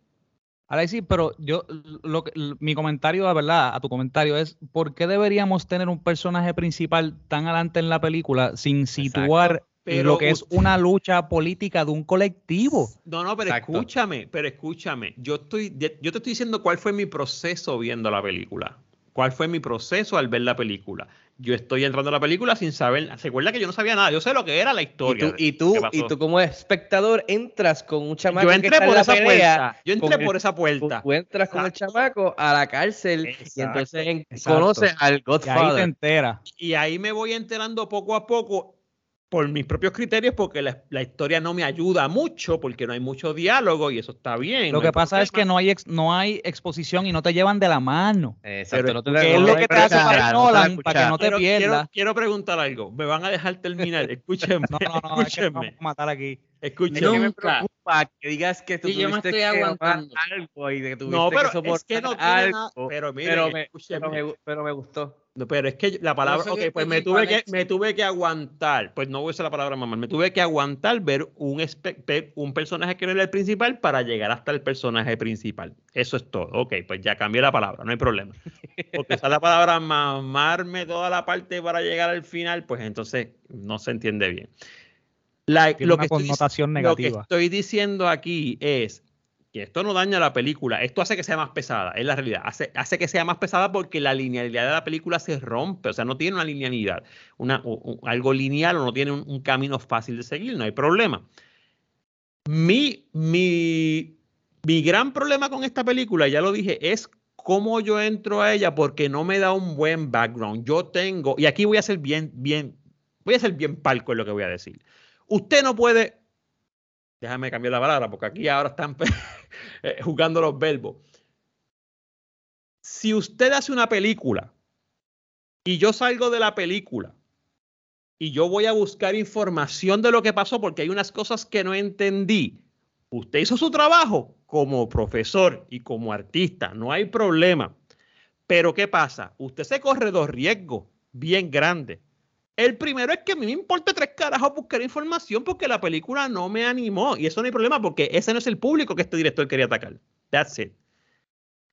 [SPEAKER 6] Alexis, pero yo, lo, que- l- mi comentario, la verdad, a tu comentario es, ¿por qué deberíamos tener un personaje principal tan adelante en la película sin situar
[SPEAKER 4] pero
[SPEAKER 6] lo que es una lucha política de un colectivo?
[SPEAKER 4] No, no, pero
[SPEAKER 5] Exacto.
[SPEAKER 4] escúchame, pero escúchame. Yo estoy, yo te estoy diciendo cuál fue mi proceso viendo la película. ¿Cuál fue mi proceso al ver la película? Yo estoy entrando a la película sin saber. ¿Se acuerda que yo no sabía nada? Yo sé lo que era la
[SPEAKER 5] Y
[SPEAKER 4] historia.
[SPEAKER 5] tú, y tú, y tú como espectador entras con un chamaco
[SPEAKER 4] yo
[SPEAKER 5] que
[SPEAKER 4] entré
[SPEAKER 5] en
[SPEAKER 4] por
[SPEAKER 5] la
[SPEAKER 4] esa
[SPEAKER 5] pelea,
[SPEAKER 4] puerta. Yo entré
[SPEAKER 5] el-
[SPEAKER 4] por esa
[SPEAKER 5] Tú,
[SPEAKER 4] puerta.
[SPEAKER 5] tú entras con el chamaco a la cárcel y entonces en-
[SPEAKER 6] exacto.
[SPEAKER 5] conoces al
[SPEAKER 6] Y ahí te
[SPEAKER 5] Godfather.
[SPEAKER 6] enteras.
[SPEAKER 4] Y ahí me voy enterando poco a poco por mis propios criterios, porque la, la historia no me ayuda mucho, porque no hay mucho diálogo y eso está bien.
[SPEAKER 6] Lo
[SPEAKER 4] no
[SPEAKER 6] que pasa es que no hay, ex- no hay exposición y no te llevan de la mano.
[SPEAKER 5] Exacto,
[SPEAKER 4] Pero
[SPEAKER 5] no te
[SPEAKER 4] es
[SPEAKER 5] la-
[SPEAKER 6] Que es
[SPEAKER 5] no
[SPEAKER 6] lo que te hace para
[SPEAKER 5] no
[SPEAKER 6] Nolan, para que no te
[SPEAKER 4] Quiero, quiero-
[SPEAKER 6] pierdas.
[SPEAKER 4] quiero preguntar algo. Me van a dejar terminar. Escúchenme.
[SPEAKER 6] No, no, no, es que vamos a matar aquí.
[SPEAKER 5] Es
[SPEAKER 4] Escúchenme.
[SPEAKER 5] que me preocupa que digas que tú
[SPEAKER 7] Y yo me
[SPEAKER 5] tuviste
[SPEAKER 7] estoy
[SPEAKER 5] que mamar
[SPEAKER 7] aguantando.
[SPEAKER 5] algo y que tuviste
[SPEAKER 4] No, pero
[SPEAKER 5] que
[SPEAKER 4] es
[SPEAKER 5] soportar
[SPEAKER 4] que no nada.
[SPEAKER 5] algo,
[SPEAKER 4] Pero miren,
[SPEAKER 5] pero, me, pero, me, pero me gustó.
[SPEAKER 4] No, pero es que la palabra, ok, pues me tuve, que, me tuve que aguantar, pues no voy a usar la palabra mamá, me tuve que aguantar ver un, un personaje que no era el principal para llegar hasta el personaje principal. Eso es todo. Ok, pues ya cambié la palabra, no hay problema. Porque usar la palabra mamarme toda la parte para llegar al final, pues entonces no se entiende bien. La-
[SPEAKER 6] Tiene
[SPEAKER 4] lo,
[SPEAKER 6] una
[SPEAKER 4] que estoy, lo que estoy diciendo aquí es que esto no daña la película, esto hace que sea más pesada, es la realidad. Hace, hace que sea más pesada porque la linealidad de la película se rompe, o sea, no tiene una linealidad, una, algo lineal o no tiene un, un camino fácil de seguir, no hay problema. Mi, mi, mi gran problema con esta película, ya lo dije, es cómo yo entro a ella porque no me da un buen background. Yo tengo, y aquí voy a ser bien, bien, voy a ser bien palco en lo que voy a decir. Usted no puede, déjame cambiar la palabra porque aquí ahora están eh, jugando los verbos. Si usted hace una película y yo salgo de la película y yo voy a buscar información de lo que pasó porque hay unas cosas que no entendí, usted hizo su trabajo como profesor y como artista, no hay problema. Pero ¿qué pasa? Usted se corre dos riesgos bien grandes. El primero es que a mí me importa tres carajos buscar información porque la película no me animó. Y eso no hay problema porque ese no es el público que este director quería atacar. That's it.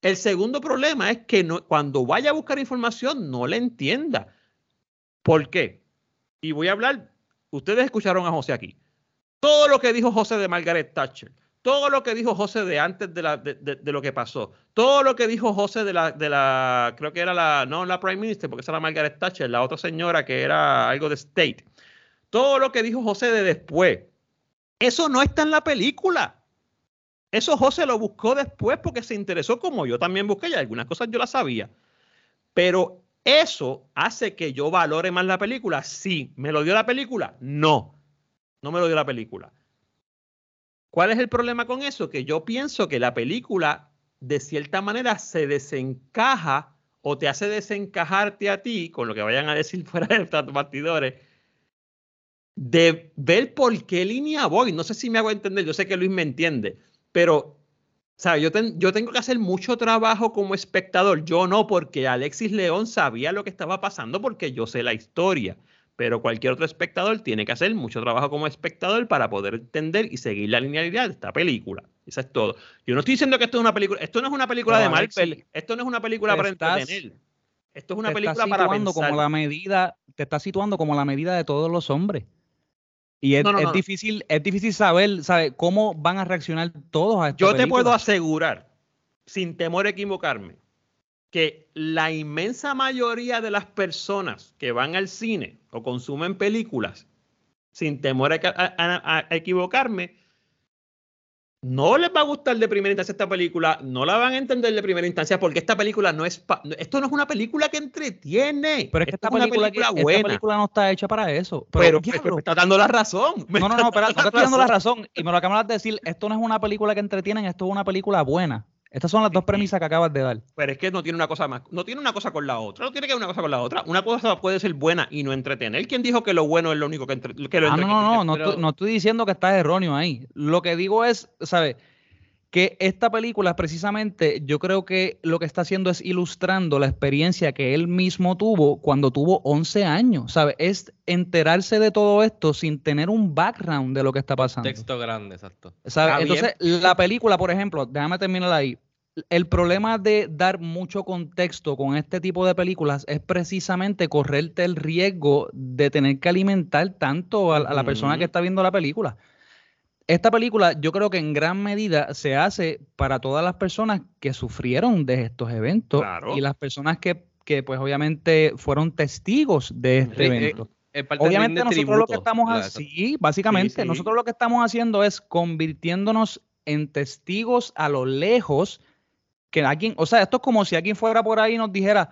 [SPEAKER 4] El segundo problema es que no- cuando vaya a buscar información no la entienda. ¿Por qué? Y voy a hablar, ustedes escucharon a José aquí. Todo lo que dijo José de Margaret Thatcher, todo lo que dijo José de antes de, lo que pasó, todo lo que dijo José de la, de la, creo que era la, no la Prime Minister, porque esa era Margaret Thatcher, la otra señora que era algo de State, todo lo que dijo José de después, eso no está en la película. Eso José lo buscó después porque se interesó como yo también busqué y algunas cosas yo las sabía. Pero eso hace que yo valore más la película. Sí, ¿me lo dio la película? No, no me lo dio la película. ¿Cuál es el problema con eso? Que yo pienso que la película de cierta manera se desencaja o te hace desencajarte a ti con lo que vayan a decir fuera de estos bastidores de ver por qué línea voy. No sé si me hago entender, yo sé que Luis me entiende, pero ¿sabes? Yo, yo tengo que hacer mucho trabajo como espectador. Yo no, porque Alexis León sabía lo que estaba pasando porque yo sé la historia. Pero cualquier otro espectador tiene que hacer mucho trabajo como espectador para poder entender y seguir la linealidad de esta película. Eso es todo. Yo no estoy diciendo que esto es una película, esto no es una película de Marvel, esto no es una película
[SPEAKER 6] te
[SPEAKER 4] para
[SPEAKER 6] estás-
[SPEAKER 4] entretener. Esto es una
[SPEAKER 6] te
[SPEAKER 4] película
[SPEAKER 6] estás
[SPEAKER 4] para
[SPEAKER 6] situando
[SPEAKER 4] pensar.
[SPEAKER 6] como la medida, te está situando como la medida de todos los hombres. Y es,
[SPEAKER 4] No, no,
[SPEAKER 6] es
[SPEAKER 4] no, no.
[SPEAKER 6] difícil, es difícil saber, ¿sabe? cómo van a reaccionar todos a esta
[SPEAKER 4] Yo te puedo asegurar, sin temor a equivocarme, que la inmensa mayoría de las personas que van al cine o consumen películas, sin temor a, a- a- a equivocarme, no les va a gustar de primera instancia esta película, no la van a entender de primera instancia porque esta película no es, pa- esto no es una película que entretiene,
[SPEAKER 6] Pero es que esta
[SPEAKER 4] es una
[SPEAKER 6] película, que- esta
[SPEAKER 4] buena.
[SPEAKER 6] película no está hecha para eso.
[SPEAKER 4] pero,
[SPEAKER 6] Pero,
[SPEAKER 4] pero me está dando la razón. me
[SPEAKER 6] no, no, no, espera, no
[SPEAKER 4] dando
[SPEAKER 6] te estoy dando la razón. Y me lo acabas de decir, esto no es una película que entretienen, esto es una película buena. Estas son las dos premisas que acabas de dar.
[SPEAKER 4] Pero es que no tiene una cosa más, no tiene una cosa con la otra, no tiene que ver una cosa con la otra. Una cosa puede ser buena y no entretener. ¿Quién dijo que lo bueno es lo único que, entre- que lo
[SPEAKER 6] Ah, no,
[SPEAKER 4] entretiene?
[SPEAKER 6] no, no, no,
[SPEAKER 5] pero-
[SPEAKER 6] estoy, no estoy diciendo que estás erróneo ahí. Lo que digo es, ¿sabes? Que esta película precisamente yo creo que lo que está haciendo es ilustrando la experiencia que él mismo tuvo cuando tuvo 11 años, ¿sabes? Es enterarse de todo esto sin tener un background de lo que está pasando.
[SPEAKER 5] Texto grande, exacto.
[SPEAKER 6] ¿sabes?
[SPEAKER 4] Bien.
[SPEAKER 6] Entonces, la película, por ejemplo, déjame terminar ahí. El problema de dar mucho contexto con este tipo de películas es precisamente correrte el riesgo de tener que alimentar tanto a, a la persona que está viendo la película. Esta película yo creo que en gran medida se hace para todas las personas que sufrieron de estos eventos
[SPEAKER 4] Claro.
[SPEAKER 6] y las personas que, que, pues obviamente fueron testigos de este
[SPEAKER 5] Sí, eh,
[SPEAKER 6] evento. Obviamente nosotros lo que estamos así, básicamente,
[SPEAKER 4] Sí, sí.
[SPEAKER 6] nosotros lo que estamos haciendo es convirtiéndonos en testigos a lo lejos que alguien, o sea, esto es como si alguien fuera por ahí y nos dijera,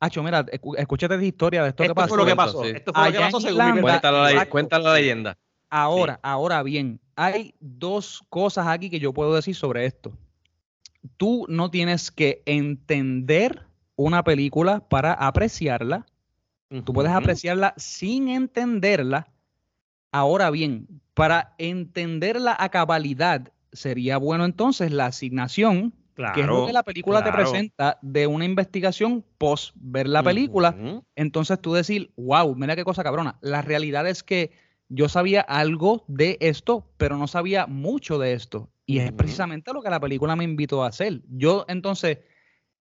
[SPEAKER 6] Acho, mira, escúchate esta historia de esto, que
[SPEAKER 4] Esto
[SPEAKER 6] pasó.
[SPEAKER 4] fue lo que pasó.
[SPEAKER 5] sí.
[SPEAKER 4] Esto fue lo que pasó según
[SPEAKER 6] Irlanda-.
[SPEAKER 5] Cuenta la,
[SPEAKER 6] Exacto.
[SPEAKER 5] cuenta la leyenda.
[SPEAKER 6] Ahora, ahora bien, hay dos cosas aquí que yo puedo decir sobre esto. Tú no tienes que entender una película para apreciarla. Tú puedes apreciarla sin entenderla. Ahora bien, para entenderla a cabalidad, sería bueno entonces la asignación, que es lo que la película te presenta de una investigación post ver la película. Entonces tú decir, wow, mira qué cosa cabrona. La realidad es que yo sabía algo de esto, pero no sabía mucho de esto. Y es precisamente lo que la película me invitó a hacer. Yo entonces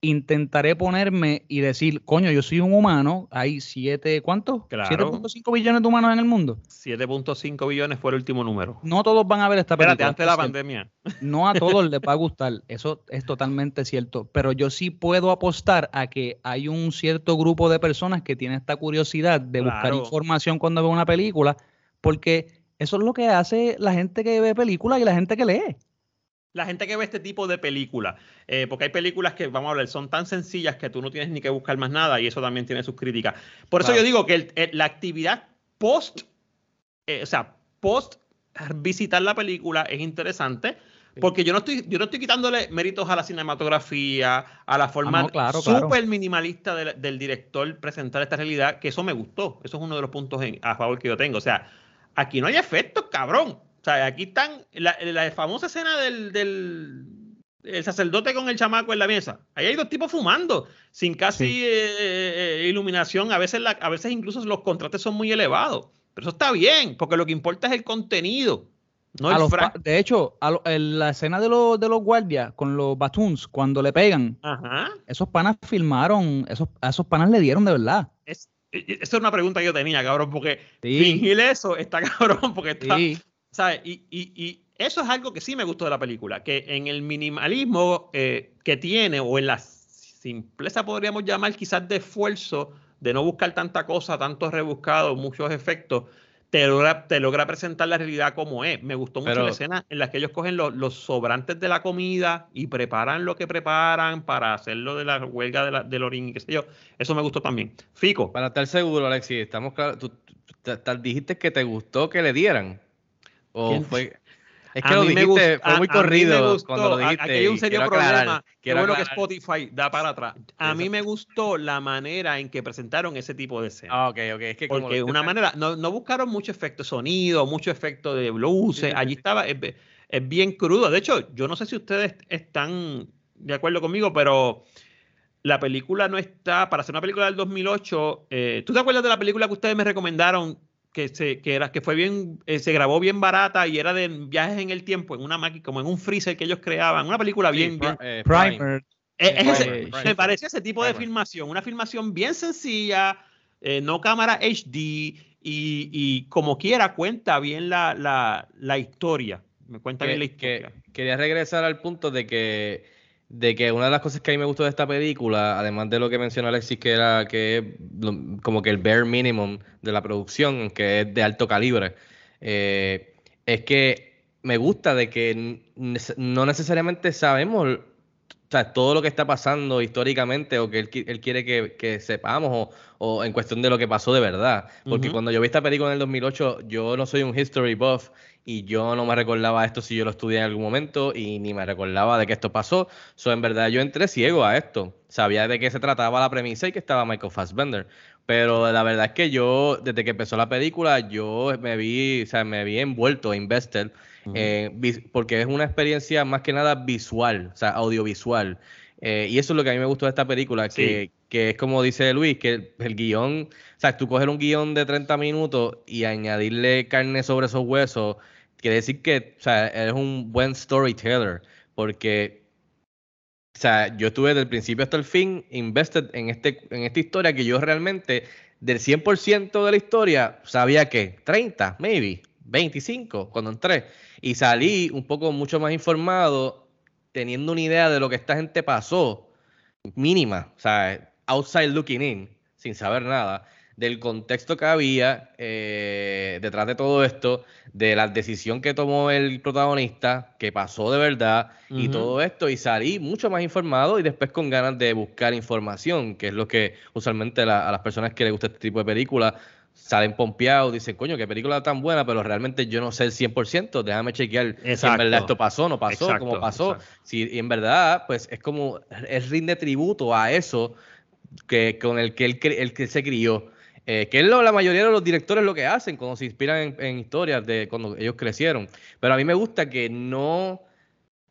[SPEAKER 6] intentaré ponerme y decir, coño, yo soy un humano, hay siete, ¿cuántos?
[SPEAKER 4] Claro.
[SPEAKER 6] 7.5 billones de humanos en el mundo.
[SPEAKER 4] 7.5 billones fue el último número.
[SPEAKER 6] No todos van a ver esta película.
[SPEAKER 4] Espérate, antes de la pandemia.
[SPEAKER 6] No a todos les va a gustar, eso es totalmente cierto, pero yo sí puedo apostar a que hay un cierto grupo de personas que tienen esta curiosidad de buscar información cuando ve una película, porque eso es lo que hace la gente que ve películas y la gente que lee.
[SPEAKER 4] La gente que ve este tipo de películas, eh, porque hay películas que, vamos a hablar, son tan sencillas que tú no tienes ni que buscar más nada y eso también tiene sus críticas. Por eso yo digo que el- el- la actividad post, eh, o sea, post visitar la película es interesante. Porque yo no estoy, yo no estoy quitándole méritos a la cinematografía, a la forma
[SPEAKER 6] Ah, no, claro, claro.
[SPEAKER 4] súper minimalista del, del director presentar esta realidad, que eso me gustó. Eso es uno de los puntos en- a favor que yo tengo. O sea, aquí no hay efectos, cabrón. O sea, aquí están la, la famosa escena del, del el sacerdote con el chamaco en la mesa. Ahí hay dos tipos fumando, sin casi
[SPEAKER 6] Sí.
[SPEAKER 4] eh, eh, iluminación. A veces, la- a veces incluso los contrastes son muy elevados. Pero eso está bien, porque lo que importa es el contenido, no el
[SPEAKER 6] de hecho, a lo- en la escena de los, de los guardias con los batuns, cuando le pegan,
[SPEAKER 4] Ajá.
[SPEAKER 6] esos panas filmaron, esos, a esos panas le dieron de verdad.
[SPEAKER 4] Es, e- e- esa es una pregunta que yo tenía, cabrón, porque
[SPEAKER 6] Sí.
[SPEAKER 4] fingir eso está cabrón, porque está,
[SPEAKER 6] Sí.
[SPEAKER 4] ¿Sabes? Y, y- y eso es algo que sí me gustó de la película, que en el minimalismo eh, que tiene, o en la simpleza podríamos llamar quizás de esfuerzo, de no buscar tanta cosa, tantos rebuscados, muchos efectos, te logra, te logra presentar la realidad como es. Me gustó mucho
[SPEAKER 5] Pero-
[SPEAKER 4] la escena en la que ellos cogen los, los sobrantes de la comida y preparan lo que preparan para hacerlo de la huelga de la, del orín y qué sé yo. Eso me gustó también. Fico.
[SPEAKER 5] Para estar seguro, Alexis, estamos claros. Tú, tú- te- dijiste que te gustó que le dieran. O
[SPEAKER 4] ¿Quién?
[SPEAKER 5] fue. Es
[SPEAKER 4] A
[SPEAKER 5] que lo
[SPEAKER 4] mí me
[SPEAKER 5] dijiste, fue
[SPEAKER 4] a-
[SPEAKER 5] muy
[SPEAKER 4] a mí me
[SPEAKER 5] corrido
[SPEAKER 4] gustó.
[SPEAKER 5] cuando lo
[SPEAKER 4] A-
[SPEAKER 5] dijiste.
[SPEAKER 4] Aquí hay un serio
[SPEAKER 5] quiero aclarar,
[SPEAKER 4] problema. Qué bueno que. Spotify da para atrás. A mí me gustó la manera en que presentaron ese tipo de escenas.
[SPEAKER 5] Ah, ok, ok. Es que como
[SPEAKER 4] Porque
[SPEAKER 5] lo
[SPEAKER 4] una manera, no, no buscaron mucho efecto de sonido, mucho efecto de luces. Allí estaba, es, es bien crudo. De hecho, yo no sé si ustedes están de acuerdo conmigo, pero la película no está, para hacer una película del 2008, eh, ¿tú te acuerdas de la película que ustedes me recomendaron? Que, se, que, era, que fue bien, eh, se grabó bien barata y era de viajes en el tiempo, en una máquina, como en un freezer que ellos creaban, una película
[SPEAKER 5] Sí,
[SPEAKER 4] bien,
[SPEAKER 5] eh.
[SPEAKER 6] Primer.
[SPEAKER 4] eh, es ese-
[SPEAKER 6] Prime,
[SPEAKER 4] me parece ese tipo de
[SPEAKER 5] Primer.
[SPEAKER 4] filmación, una filmación bien sencilla, eh, no cámara HD y, y como quiera cuenta bien la, la, la historia. Me cuenta bien la
[SPEAKER 5] que-
[SPEAKER 4] historia.
[SPEAKER 5] quería regresar al punto de que, de que una de las cosas que a mí me gustó de esta película, además de lo que mencionó Alexis, que era que es como que el bare minimum de la producción, que es de alto calibre, eh, es que me gusta de que no necesariamente sabemos o sea, todo lo que está pasando históricamente o que él, él quiere que, que sepamos o, o en cuestión de lo que pasó de verdad. Porque cuando yo vi esta película en el 2008, yo no soy un history buff y yo no me recordaba esto si yo lo estudié en algún momento y ni me recordaba de que esto pasó. So, en verdad yo entré ciego a esto. Sabía de qué se trataba la premisa y que estaba Michael Fassbender. Pero la verdad es que yo, desde que empezó la película, yo me vi, o sea, me vi envuelto, invested, eh, vis- porque es una experiencia más que nada visual, o sea, audiovisual. Eh, y eso es lo que a mí me gustó de esta película, que, que es como dice Luis, que el, el guion, o sea, tú coger un guion de 30 minutos y añadirle carne sobre esos huesos, quiere decir que, o sea, eres un buen storyteller, porque o sea, yo estuve desde el principio hasta el fin invested en, este, en esta historia que yo realmente, del 100% de la historia, sabía que 30, maybe, 25 cuando entré. Y salí un poco mucho más informado, teniendo una idea de lo que esta gente pasó, mínima, o sea, outside looking in, sin saber nada, del contexto que había eh, detrás de todo esto, de la decisión que tomó el protagonista, que pasó de verdad, y todo esto, y salí mucho más informado y después con ganas de buscar información, que es lo que usualmente la- a las personas que les gusta este tipo de películas salen pompeados, dicen, coño, qué película tan buena, pero realmente yo no sé el 100%, déjame chequear si en verdad esto pasó, no pasó,
[SPEAKER 4] Exacto,
[SPEAKER 5] cómo pasó.
[SPEAKER 4] exacto.
[SPEAKER 5] Si y en verdad, pues es como, es rinde tributo a eso que, con el que él, el que se crió. Eh, que es lo, la mayoría de los directores lo que hacen cuando se inspiran en, en historias de cuando ellos crecieron. Pero a mí me gusta que no,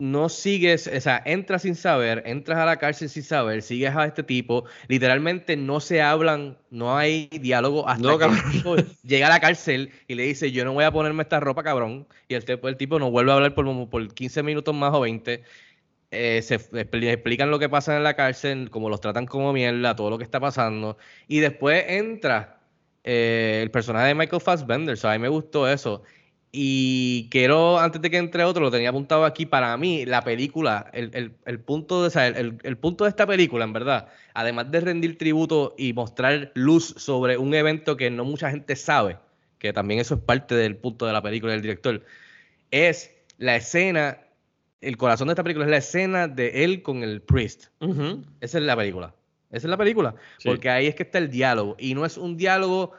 [SPEAKER 5] no sigues, o sea, entras sin saber, entras a la cárcel sin saber, sigues a este tipo, literalmente no se hablan, no hay diálogo hasta
[SPEAKER 4] No,
[SPEAKER 5] que el tipo llega a la cárcel y le dice, yo no voy a ponerme esta ropa, cabrón, y el tipo, el tipo no vuelve a hablar por, por 15 minutos más o 20. Eh, se expli- explican lo que pasa en la cárcel, cómo los tratan como mierda, todo lo que está pasando. Y después entra eh, el personaje de Michael Fassbender. O a mí me gustó eso. Y quiero, antes de que entre otro, lo tenía apuntado aquí, para mí, la película, el, el- el punto de, o el- el punto de esta película, en verdad, además de rendir tributo y mostrar luz sobre un evento que no mucha gente sabe, que también eso es parte del punto de la película del director, es la escena, el corazón de esta película es la escena de él con el priest. Esa es la película. Esa es la película.
[SPEAKER 4] Sí.
[SPEAKER 5] Porque ahí es que está el diálogo. Y no es un diálogo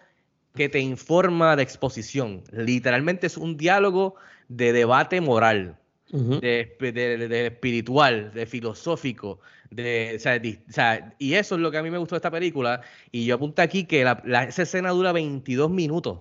[SPEAKER 5] que te informa de exposición. Literalmente es un diálogo de debate moral, de, de- de- de espiritual, de filosófico. De, o sea, di- o sea, y eso es lo que a mí me gustó de esta película. Y yo apunté aquí que la, la- esa escena dura 22 minutos.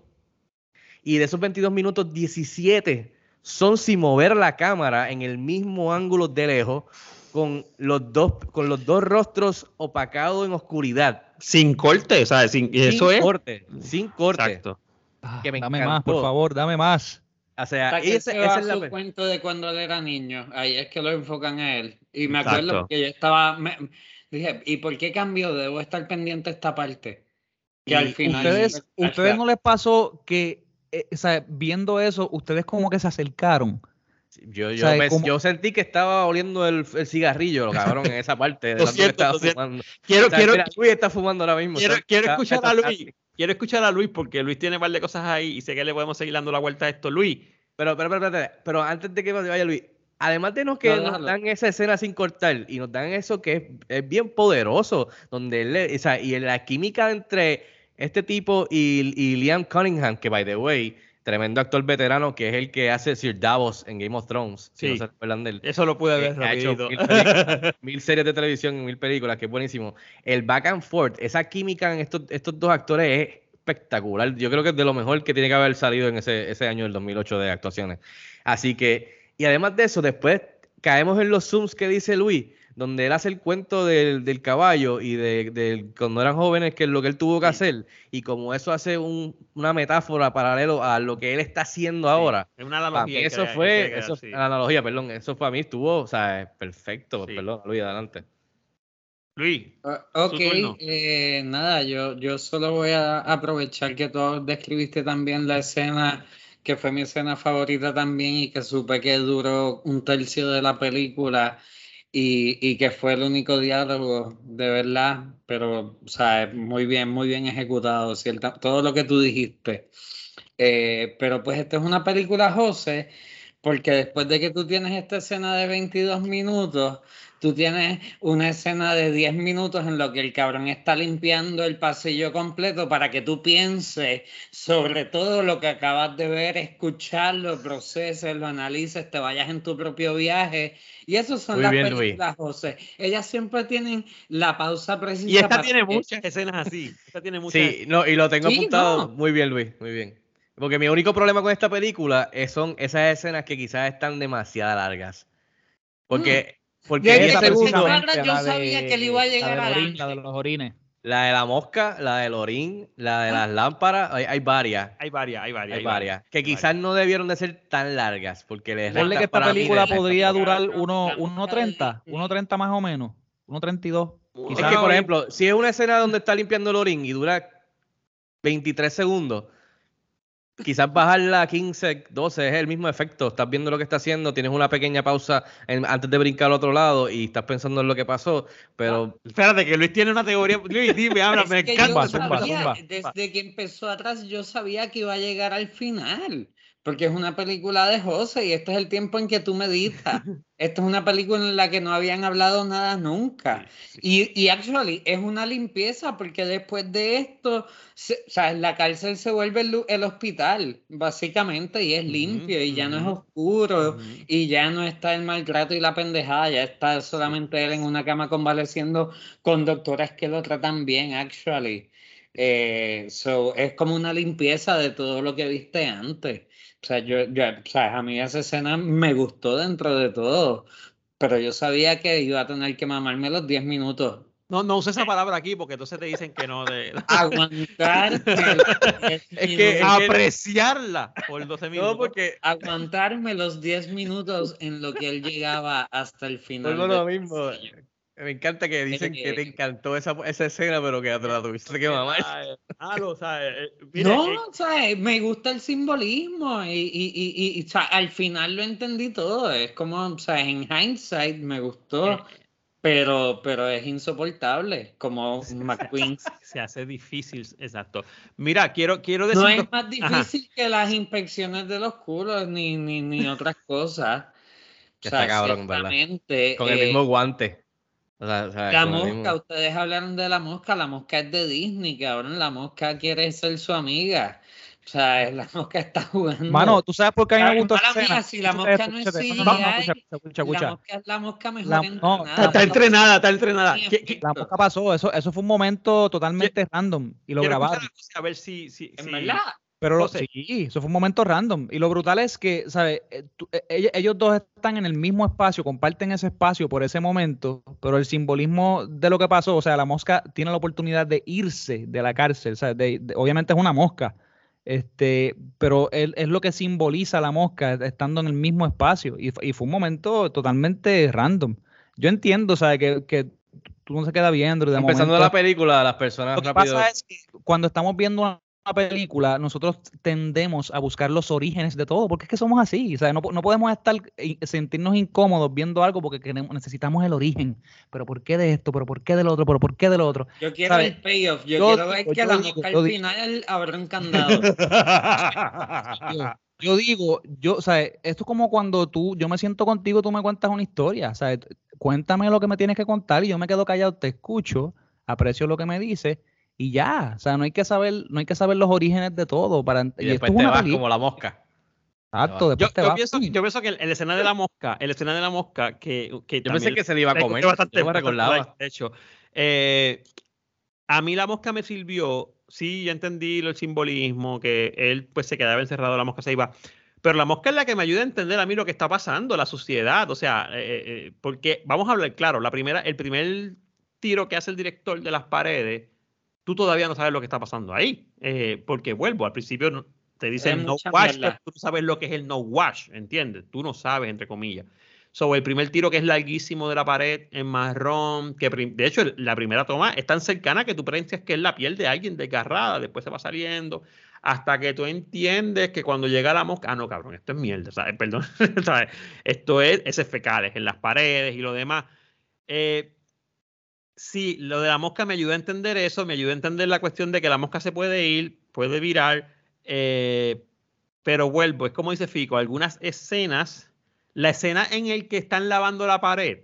[SPEAKER 5] Y de esos 22 minutos, 17 son sin mover la cámara en el mismo ángulo de lejos, con los dos, con los dos rostros opacados en oscuridad.
[SPEAKER 4] Sin corte, ¿sabes? Sin, y eso
[SPEAKER 5] sin
[SPEAKER 4] es.
[SPEAKER 5] corte, sin corte.
[SPEAKER 4] Exacto.
[SPEAKER 6] Ah,
[SPEAKER 5] que me
[SPEAKER 6] dame más, por favor, dame más.
[SPEAKER 5] O sea,
[SPEAKER 7] Hasta que
[SPEAKER 5] ese-
[SPEAKER 7] se
[SPEAKER 5] esa es la
[SPEAKER 7] su cuento de cuando él era niño. Ahí es que lo enfocan a él. Y me acuerdo
[SPEAKER 4] Exacto.
[SPEAKER 7] que yo estaba. me- dije, ¿y por qué cambió? Debo estar pendiente esta parte. Que
[SPEAKER 6] Y
[SPEAKER 7] al final.
[SPEAKER 6] ustedes, ustedes no les pasó que, eh, o sea, viendo eso, ustedes como que se acercaron.
[SPEAKER 5] Yo, yo,
[SPEAKER 6] sea,
[SPEAKER 5] me-
[SPEAKER 6] como-
[SPEAKER 5] yo sentí que estaba oliendo el, el cigarrillo, lo cabrón, en esa parte. de estaba
[SPEAKER 4] siento.
[SPEAKER 5] fumando.
[SPEAKER 4] Quiero,
[SPEAKER 5] O sea,
[SPEAKER 4] quiero,
[SPEAKER 5] mira, Luis está fumando ahora mismo.
[SPEAKER 4] quiero, quiero
[SPEAKER 5] está-
[SPEAKER 4] escuchar
[SPEAKER 5] está-
[SPEAKER 4] a
[SPEAKER 5] está-
[SPEAKER 4] Luis. Quiero escuchar a Luis porque Luis tiene un par de cosas ahí y sé que le podemos seguir dando la vuelta a esto. Luis,
[SPEAKER 5] Pero, pero, pero, pero, pero antes de que vaya Luis, además de nos que
[SPEAKER 7] No,
[SPEAKER 5] nos dan esa escena sin cortar y nos dan eso que es, es bien poderoso, donde él, le- o sea, y la química entre este tipo y, y Liam Cunningham, que by the way, tremendo actor veterano, que es el que hace Sir Davos en Game of Thrones, si no
[SPEAKER 4] Sí.
[SPEAKER 5] se recuerdan de él.
[SPEAKER 4] eso lo pude ver
[SPEAKER 5] ha hecho mil, mil series de televisión y mil películas, que es buenísimo. El back and forth, esa química en estos, estos dos actores es espectacular. Yo creo que es de lo mejor que tiene que haber salido en ese, ese año del 2008 de actuaciones. Así que, y además de eso, después caemos en los zooms que dice Luis, donde él hace el cuento del, del caballo y de, de cuando eran jóvenes, que es lo que él tuvo que hacer, y como eso hace un- una metáfora paralelo a lo que él está haciendo ahora.
[SPEAKER 4] Es una
[SPEAKER 5] mí
[SPEAKER 4] analogía. que
[SPEAKER 5] eso
[SPEAKER 4] crea- que
[SPEAKER 5] fue,
[SPEAKER 4] crear,
[SPEAKER 5] eso,
[SPEAKER 4] sí.
[SPEAKER 5] la analogía, perdón, eso para mí estuvo, o sea, perfecto,
[SPEAKER 4] Sí.
[SPEAKER 5] perdón, Luis, adelante.
[SPEAKER 4] Luis,
[SPEAKER 7] Ah, Ok,
[SPEAKER 4] turno.
[SPEAKER 7] eh, nada, yo, yo solo voy a aprovechar que tú describiste también la escena que fue mi escena favorita también y que supe que duró un tercio de la película y, y que fue el único diálogo, de verdad, pero, o sea, muy bien, muy bien ejecutado, cierta, todo lo que tú dijiste. Eh, pero pues esta es una película, José, porque después de que tú tienes esta escena de 22 minutos, tú tienes una escena de 10 minutos en lo que el cabrón está limpiando el pasillo completo para que tú pienses sobre todo lo que acabas de ver, escucharlo, proceses, lo analices, te vayas en tu propio viaje. Y eso son
[SPEAKER 5] Muy
[SPEAKER 7] las
[SPEAKER 5] bien, Luis.
[SPEAKER 7] películas, José. Ellas siempre tienen la pausa precisa.
[SPEAKER 4] y esta tiene
[SPEAKER 7] que-
[SPEAKER 4] muchas escenas así. Esta tiene muchas.
[SPEAKER 5] Sí, no, y lo tengo
[SPEAKER 7] Sí,
[SPEAKER 5] apuntado
[SPEAKER 7] no.
[SPEAKER 5] muy bien, Luis, muy bien. Porque mi único problema con esta película es- son esas escenas que quizás están demasiado largas. Porque, porque esa segundo,
[SPEAKER 7] yo
[SPEAKER 6] la de-
[SPEAKER 7] sabía que le iba a
[SPEAKER 6] la
[SPEAKER 7] llegar
[SPEAKER 6] orín,
[SPEAKER 7] adelante.
[SPEAKER 6] La de los orines.
[SPEAKER 5] la de la mosca, la del orín, la de las lámparas, hay, hay varias.
[SPEAKER 4] Hay varias, hay varias.
[SPEAKER 5] Hay varias. Que quizás no debieron de ser tan largas. Porque les
[SPEAKER 6] Ponle que esta
[SPEAKER 5] para mí
[SPEAKER 6] película podría durar
[SPEAKER 7] La-
[SPEAKER 6] 1.30, 1.30 más o menos, 1.32.
[SPEAKER 5] Es que, por ejemplo, si es una escena donde está limpiando el orín y dura 23 segundos, quizás bajarla a 15, 12 es el mismo efecto. Estás viendo lo que está haciendo, tienes una pequeña pausa en- antes de brincar al otro lado y estás pensando en lo que pasó, pero
[SPEAKER 4] Espérate, que Luis tiene una teoría. Luis, dime, habla, me encanta.
[SPEAKER 7] desde que empezó atrás, yo sabía que iba a llegar al final. Porque es una película de José y este es el tiempo en que tú meditas. Esta es una película en la que no habían hablado nada nunca. Y, y actually es una limpieza porque después de esto, se- o sea, la cárcel se vuelve el, el hospital, básicamente, y es limpio y ya no es oscuro
[SPEAKER 4] Ujú.
[SPEAKER 7] y ya no está el maltrato y la pendejada, ya está solamente él en una cama convaleciendo con doctoras que lo tratan bien, actually. Eh, so, es como una limpieza de todo lo que viste antes. O sea, yo, yo, o sea, a mí esa escena me gustó dentro de todo, pero yo sabía que iba a tener que mamarme los 10 minutos
[SPEAKER 4] No, no use esa palabra aquí porque entonces te dicen que no. De...
[SPEAKER 7] Aguantar.
[SPEAKER 4] es que apreciarla por 12 minutos.
[SPEAKER 7] No, porque aguantarme los 10 minutos en lo que él llegaba hasta el final.
[SPEAKER 5] Pues lo mismo. Me encanta que dicen que te
[SPEAKER 7] Eh,
[SPEAKER 5] encantó esa, esa escena, pero que te la tuviste que mamar.
[SPEAKER 4] Ah, sabes. eh, mira,
[SPEAKER 7] no,
[SPEAKER 4] eh,
[SPEAKER 7] o sea, me gusta el simbolismo y, y, y, y, sea, al final lo entendí todo. Es como, o sea, en hindsight me gustó, pero, pero es insoportable como McQueen.
[SPEAKER 4] se hace difícil, exacto. Mira, quiero, quiero decir.
[SPEAKER 7] No es más
[SPEAKER 4] Ajá.
[SPEAKER 7] difícil que las inspecciones de los culos ni, ni, ni otras cosas.
[SPEAKER 5] Que
[SPEAKER 7] O sea,
[SPEAKER 5] está cabrón, ¿verdad? Con el
[SPEAKER 7] eh,
[SPEAKER 5] mismo guante. O sea, o sea,
[SPEAKER 7] La mosca,
[SPEAKER 5] mismo-
[SPEAKER 7] ustedes hablaron de la mosca, la mosca es de Disney, cabrón, la mosca quiere ser su amiga. O sea, la mosca está jugando.
[SPEAKER 6] Mano, ¿tú sabes por qué a mí me gustó esa escena?
[SPEAKER 7] si la mosca no es. CGI,
[SPEAKER 6] No, no, no,
[SPEAKER 7] la mosca es la mosca mejor
[SPEAKER 6] La- no,
[SPEAKER 7] entrenada.
[SPEAKER 4] Está, está entrenada, está entrenada.
[SPEAKER 7] Sí,
[SPEAKER 4] ¿Qué- qué-
[SPEAKER 6] La mosca pasó, eso, eso fue un momento totalmente random y lo grabaron.
[SPEAKER 4] a ver si. si,
[SPEAKER 7] En
[SPEAKER 4] si-
[SPEAKER 7] verdad.
[SPEAKER 6] Pero lo-
[SPEAKER 4] José.
[SPEAKER 6] sí, eso fue un momento random. Y lo brutal es que, ¿sabes? Eh, eh, Ellos, dos están en el mismo espacio, comparten ese espacio por ese momento, pero el simbolismo de lo que pasó, o sea, la mosca tiene la oportunidad de irse de la cárcel, ¿sabes? De- de- obviamente es una mosca, este, pero él, es lo que simboliza la mosca estando en el mismo espacio. Y, fu- y fue un momento totalmente random. Yo entiendo, ¿sabes? Que, que tú no se queda viendo. y de
[SPEAKER 5] Empezando
[SPEAKER 6] momento-
[SPEAKER 5] la película, las personas
[SPEAKER 6] lo que
[SPEAKER 5] rápido.
[SPEAKER 6] pasa es que cuando estamos viendo una película, nosotros tendemos a buscar los orígenes de todo, porque es que somos así, o sea, no, no podemos estar y sentirnos incómodos viendo algo porque queremos, necesitamos el origen. Pero ¿por qué de esto? ¿Pero por qué del otro? ¿Pero por qué del otro?
[SPEAKER 7] Yo quiero
[SPEAKER 6] ¿sabes?
[SPEAKER 7] el payoff, yo,
[SPEAKER 6] Yo
[SPEAKER 7] quiero ver que
[SPEAKER 6] yo
[SPEAKER 7] la
[SPEAKER 6] digo,
[SPEAKER 7] mosca
[SPEAKER 6] yo
[SPEAKER 7] al final abre un candado.
[SPEAKER 6] Yo, digo, yo, o sea, esto es como cuando tú, yo me siento contigo, tú me cuentas una historia, o sea, cuéntame lo que me tienes que contar y yo me quedo callado, te escucho, aprecio lo que me dices y ya, o sea, no hay que saber, no hay que saber los orígenes de todo para
[SPEAKER 5] Y
[SPEAKER 6] esto
[SPEAKER 5] después
[SPEAKER 6] es
[SPEAKER 5] te
[SPEAKER 6] una
[SPEAKER 5] vas
[SPEAKER 6] película.
[SPEAKER 5] como la mosca.
[SPEAKER 6] Exacto,
[SPEAKER 4] Yo,
[SPEAKER 6] después te
[SPEAKER 4] yo
[SPEAKER 6] vas.
[SPEAKER 4] pienso, yo pienso que el, el escena de la mosca, el escena de la mosca, que, que
[SPEAKER 5] Yo pensé que se le iba a comer.
[SPEAKER 4] bastante-
[SPEAKER 5] yo recordaba.
[SPEAKER 4] De hecho, eh, a mí la mosca me sirvió, sí, ya entendí el simbolismo, que él pues se quedaba encerrado, la mosca se iba, pero la mosca es la que me ayuda a entender a mí lo que está pasando, la sociedad, o sea, eh, eh, porque vamos a hablar claro, la primera, el primer tiro que hace el director de las paredes, tú todavía no sabes lo que está pasando ahí, eh, porque vuelvo, al principio te dicen
[SPEAKER 7] Es
[SPEAKER 4] no wash, pero tú no sabes lo que es el no wash, ¿entiendes? Tú no sabes, entre comillas. So, el primer tiro que es larguísimo de la pared en marrón, que de hecho la primera toma es tan cercana que tú piensas que es la piel de alguien desgarrada, después se va saliendo, hasta que tú entiendes que cuando llega la mosca, ah, no, cabrón, esto es mierda, ¿sabes? Perdón, ¿sabes? Esto es heces fecales en las paredes y lo demás. Eh, sí, lo de la mosca me ayuda a entender eso, me ayuda a entender la cuestión de que la mosca se puede ir, puede virar, eh, pero vuelvo, es como dice Fico, algunas escenas, la escena en el que están lavando la pared,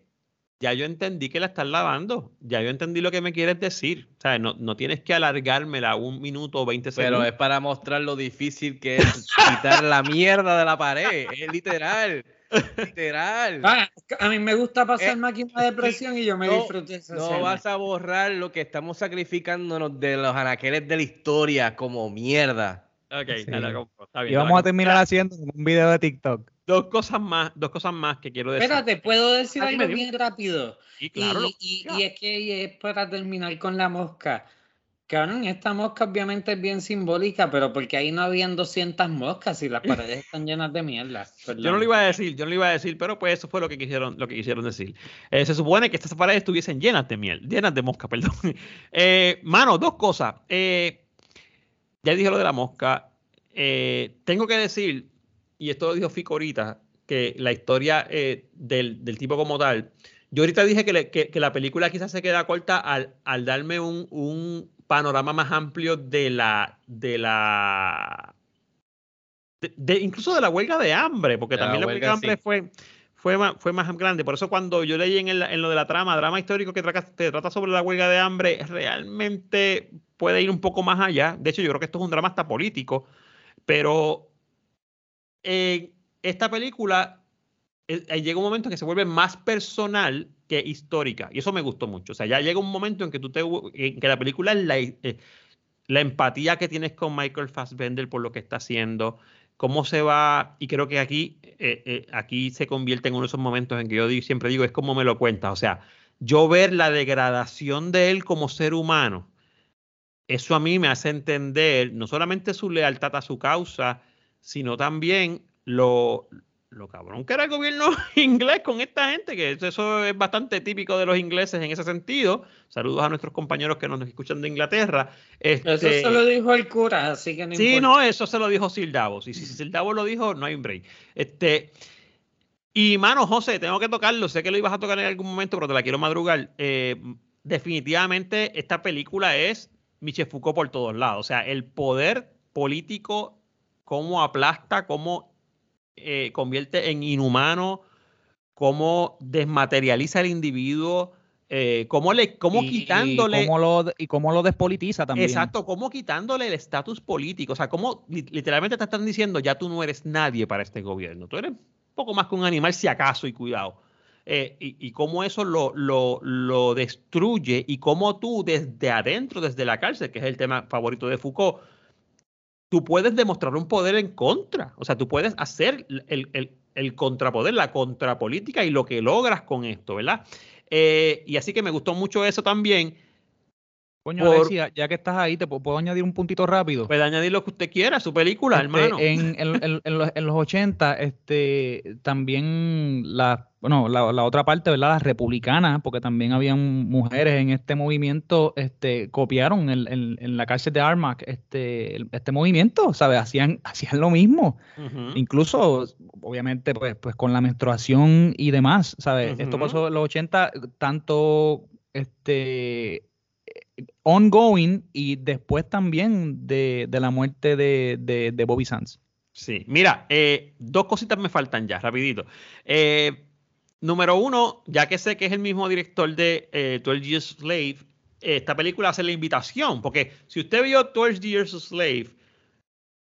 [SPEAKER 4] ya yo entendí que la están lavando, ya yo entendí lo que me quieres decir, o sea, no, no tienes que alargármela un minuto o 20
[SPEAKER 5] Pero
[SPEAKER 4] segundos.
[SPEAKER 5] es para mostrar lo difícil que es quitar la mierda de la pared. Es literal. Literal.
[SPEAKER 7] Ah, a mí me gusta pasar
[SPEAKER 5] Eh,
[SPEAKER 7] máquina de presión y yo me
[SPEAKER 5] no,
[SPEAKER 7] disfruté esa
[SPEAKER 5] No
[SPEAKER 7] escena.
[SPEAKER 5] vas a borrar lo que estamos sacrificándonos de los anaqueles de la historia como mierda.
[SPEAKER 4] Ok,
[SPEAKER 6] Sí.
[SPEAKER 4] compro, está bien,
[SPEAKER 6] Y vamos a terminar haciendo un video de TikTok.
[SPEAKER 4] Dos cosas más, dos cosas más que quiero decir.
[SPEAKER 7] Espérate, ¿puedo decir
[SPEAKER 4] Ah,
[SPEAKER 7] algo bien rápido?
[SPEAKER 4] Sí, claro, lo-
[SPEAKER 7] y, y- y es que es para terminar con la mosca. Cabrón, esta mosca obviamente es bien simbólica, pero porque ahí no habían 200 moscas y las paredes están llenas de mierda.
[SPEAKER 4] Yo no
[SPEAKER 7] Perdón.
[SPEAKER 4] lo iba a decir, yo no lo iba a decir, pero pues eso fue lo que quisieron, lo que quisieron decir. Eh, se supone que estas paredes estuviesen llenas de miel, llenas de mosca, perdón. Eh, mano, dos cosas. Eh, ya dije lo de la mosca. Eh, tengo que decir, y esto lo dijo Fico ahorita, que la historia del, del tipo como tal. Yo ahorita dije que, le- que- que la película quizás se queda corta al, al darme un, un panorama más amplio de la, de la de, de- incluso de la huelga de hambre, porque
[SPEAKER 5] la
[SPEAKER 4] también la huelga de hambre
[SPEAKER 5] sí.
[SPEAKER 4] fue, fue, más, fue más grande. Por eso cuando yo leí en, el- en lo de la trama, drama histórico que trata, que trata sobre la huelga de hambre, realmente puede ir un poco más allá. De hecho, yo creo que esto es un drama hasta político, pero eh, esta película eh, llega un momento en que se vuelve más personal que histórica. Y eso me gustó mucho. O sea, ya llega un momento en que tú te en que la película es la, eh, la empatía que tienes con Michael Fassbender por lo que está haciendo, cómo se va, y creo que aquí, eh, eh, aquí se convierte en uno de esos momentos en que yo digo- siempre digo, es como me lo cuenta, o sea, yo ver la degradación de él como ser humano, eso a mí me hace entender no solamente su lealtad a su causa, sino también lo, lo cabrón que era el gobierno inglés con esta gente, que eso es bastante típico de los ingleses en ese sentido. Saludos a nuestros compañeros que nos escuchan de Inglaterra.
[SPEAKER 7] eso
[SPEAKER 4] Este,
[SPEAKER 7] se lo dijo el cura, así que no
[SPEAKER 4] Sí,
[SPEAKER 7] importa.
[SPEAKER 4] no, eso se lo dijo Sir Davos. Y si Sir Davos lo dijo, no hay un break. Este, y mano, José, tengo que tocarlo. Sé que lo ibas a tocar en algún momento, pero te la quiero madrugar. Eh, definitivamente, esta película es Michel Foucault por todos lados. O sea, el poder político, cómo aplasta, cómo eh, convierte en inhumano, cómo desmaterializa al individuo, eh, cómo, le, cómo
[SPEAKER 6] Y-
[SPEAKER 4] quitándole.
[SPEAKER 6] Y cómo lo, y cómo lo despolitiza también.
[SPEAKER 4] Exacto, como quitándole el estatus político. O sea, como li- literalmente te están diciendo, ya tú no eres nadie para este gobierno. Tú eres un poco más que un animal, si acaso, y cuidado. Eh, y, y cómo eso lo, lo, lo destruye y cómo tú desde adentro, desde la cárcel, que es el tema favorito de Foucault, tú puedes demostrar un poder en contra. O sea, tú puedes hacer el, el- el contrapoder, la contrapolítica y lo que logras con esto, ¿verdad? Eh, y así que me gustó mucho eso también.
[SPEAKER 6] Coño,
[SPEAKER 4] por-
[SPEAKER 6] Alexia, ya que estás ahí, te pu- puedo añadir un puntito rápido.
[SPEAKER 4] Puede añadir lo que usted quiera su película,
[SPEAKER 6] Este,
[SPEAKER 4] hermano.
[SPEAKER 6] En, en- en- los, en los 80, este, también la, bueno, la, la otra parte, ¿verdad? Las republicanas, porque también habían mujeres en este movimiento, este, copiaron en, en- en la cárcel de Armac este, el- este movimiento, ¿sabes? Hacían, hacían lo mismo. Incluso, obviamente, pues, pues con la menstruación y demás, ¿sabes? Esto pasó en los 80, tanto este ongoing y después también de, de la muerte de, de, Bobby Sands.
[SPEAKER 4] Sí, mira, eh, dos cositas me faltan ya, rapidito. Eh, número uno, ya que sé que es el mismo director de eh, 12 Years a Slave, eh, esta película hace la invitación, porque si usted vio 12 Years Slave,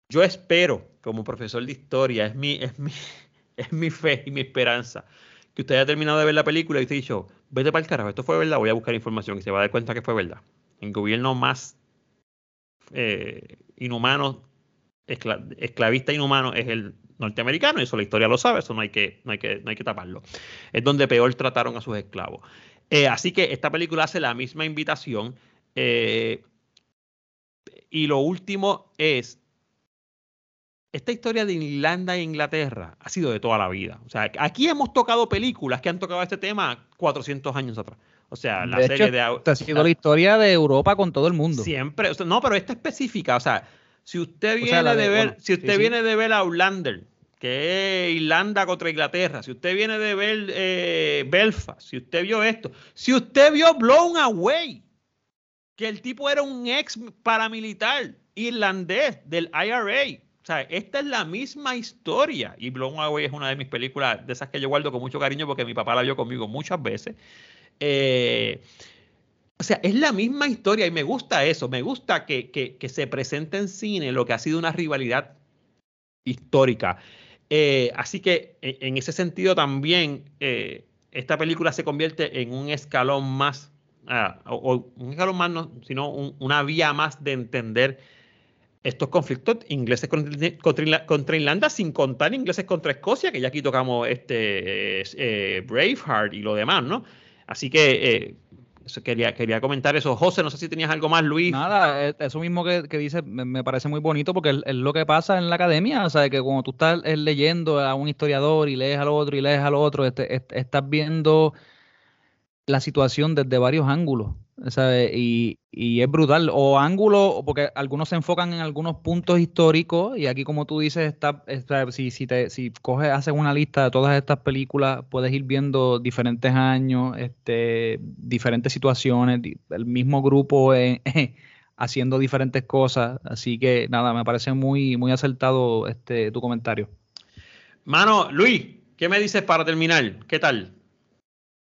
[SPEAKER 4] yo espero, como profesor de historia, es mi, es mi, es mi fe y mi esperanza, que usted haya terminado de ver la película y usted dicho, vete para el carajo, esto fue verdad, voy a buscar información y se va a dar cuenta que fue verdad. El gobierno más eh, inhumano escla- esclavista inhumano es el norteamericano, y eso la historia lo sabe, eso no hay que, no hay que, no hay que taparlo. Es donde peor trataron a sus esclavos. Eh, así que esta película hace la misma invitación. eh, y lo último es, esta historia de Irlanda e Inglaterra ha sido de toda la vida. O sea, aquí hemos tocado películas que han tocado este tema 400 años atrás. O sea, la
[SPEAKER 6] de
[SPEAKER 4] serie
[SPEAKER 6] hecho,
[SPEAKER 4] de...
[SPEAKER 6] esta ha sido la historia de Europa con todo el mundo.
[SPEAKER 4] Siempre, o sea, no, pero esta específica, o sea, si usted
[SPEAKER 6] O
[SPEAKER 4] viene
[SPEAKER 6] sea,
[SPEAKER 4] de,
[SPEAKER 6] de-
[SPEAKER 4] ver,
[SPEAKER 6] bueno,
[SPEAKER 4] si usted
[SPEAKER 6] sí.
[SPEAKER 4] viene de ver Outlander, que es Irlanda contra Inglaterra, si usted viene de ver eh, Belfast, si usted vio esto, si usted vio Blown Away, que el tipo era un ex paramilitar irlandés del IRA. O sea, esta es la misma historia. Y Blown Away es una de mis películas, de esas que yo guardo con mucho cariño porque mi papá la vio conmigo muchas veces. Eh, o sea, es la misma historia y me gusta eso, me gusta que, se presente en cine lo que ha sido una rivalidad histórica. Eh, así que en, en ese sentido también eh, esta película se convierte en un escalón más, ah, o, un escalón más, no, sino un- una vía más de entender estos conflictos ingleses contra, contra Irla- contra Irlanda, sin contar ingleses contra Escocia, que ya aquí tocamos este eh, eh, Braveheart y lo demás, ¿no? Así que eh, quería, quería comentar eso. José, no sé si tenías algo más, Luis.
[SPEAKER 6] Nada, eh, eso mismo que, que dice me, me parece muy bonito porque es, es lo que pasa en la academia, o sea, que cuando tú estás eh, leyendo a un historiador y lees al otro y lees al otro, este, est- estás viendo la situación desde varios ángulos, ¿sabes? Y, y es brutal. O ángulos, porque algunos se enfocan en algunos puntos históricos y aquí como tú dices, está, está- si, si, te, si coges, haces una lista de todas estas películas, puedes ir viendo diferentes años, este, diferentes situaciones, el mismo grupo eh, haciendo diferentes cosas. Así que nada, me parece muy, muy acertado este, tu comentario.
[SPEAKER 4] Mano, Luis, ¿qué me dices para terminar? ¿Qué tal?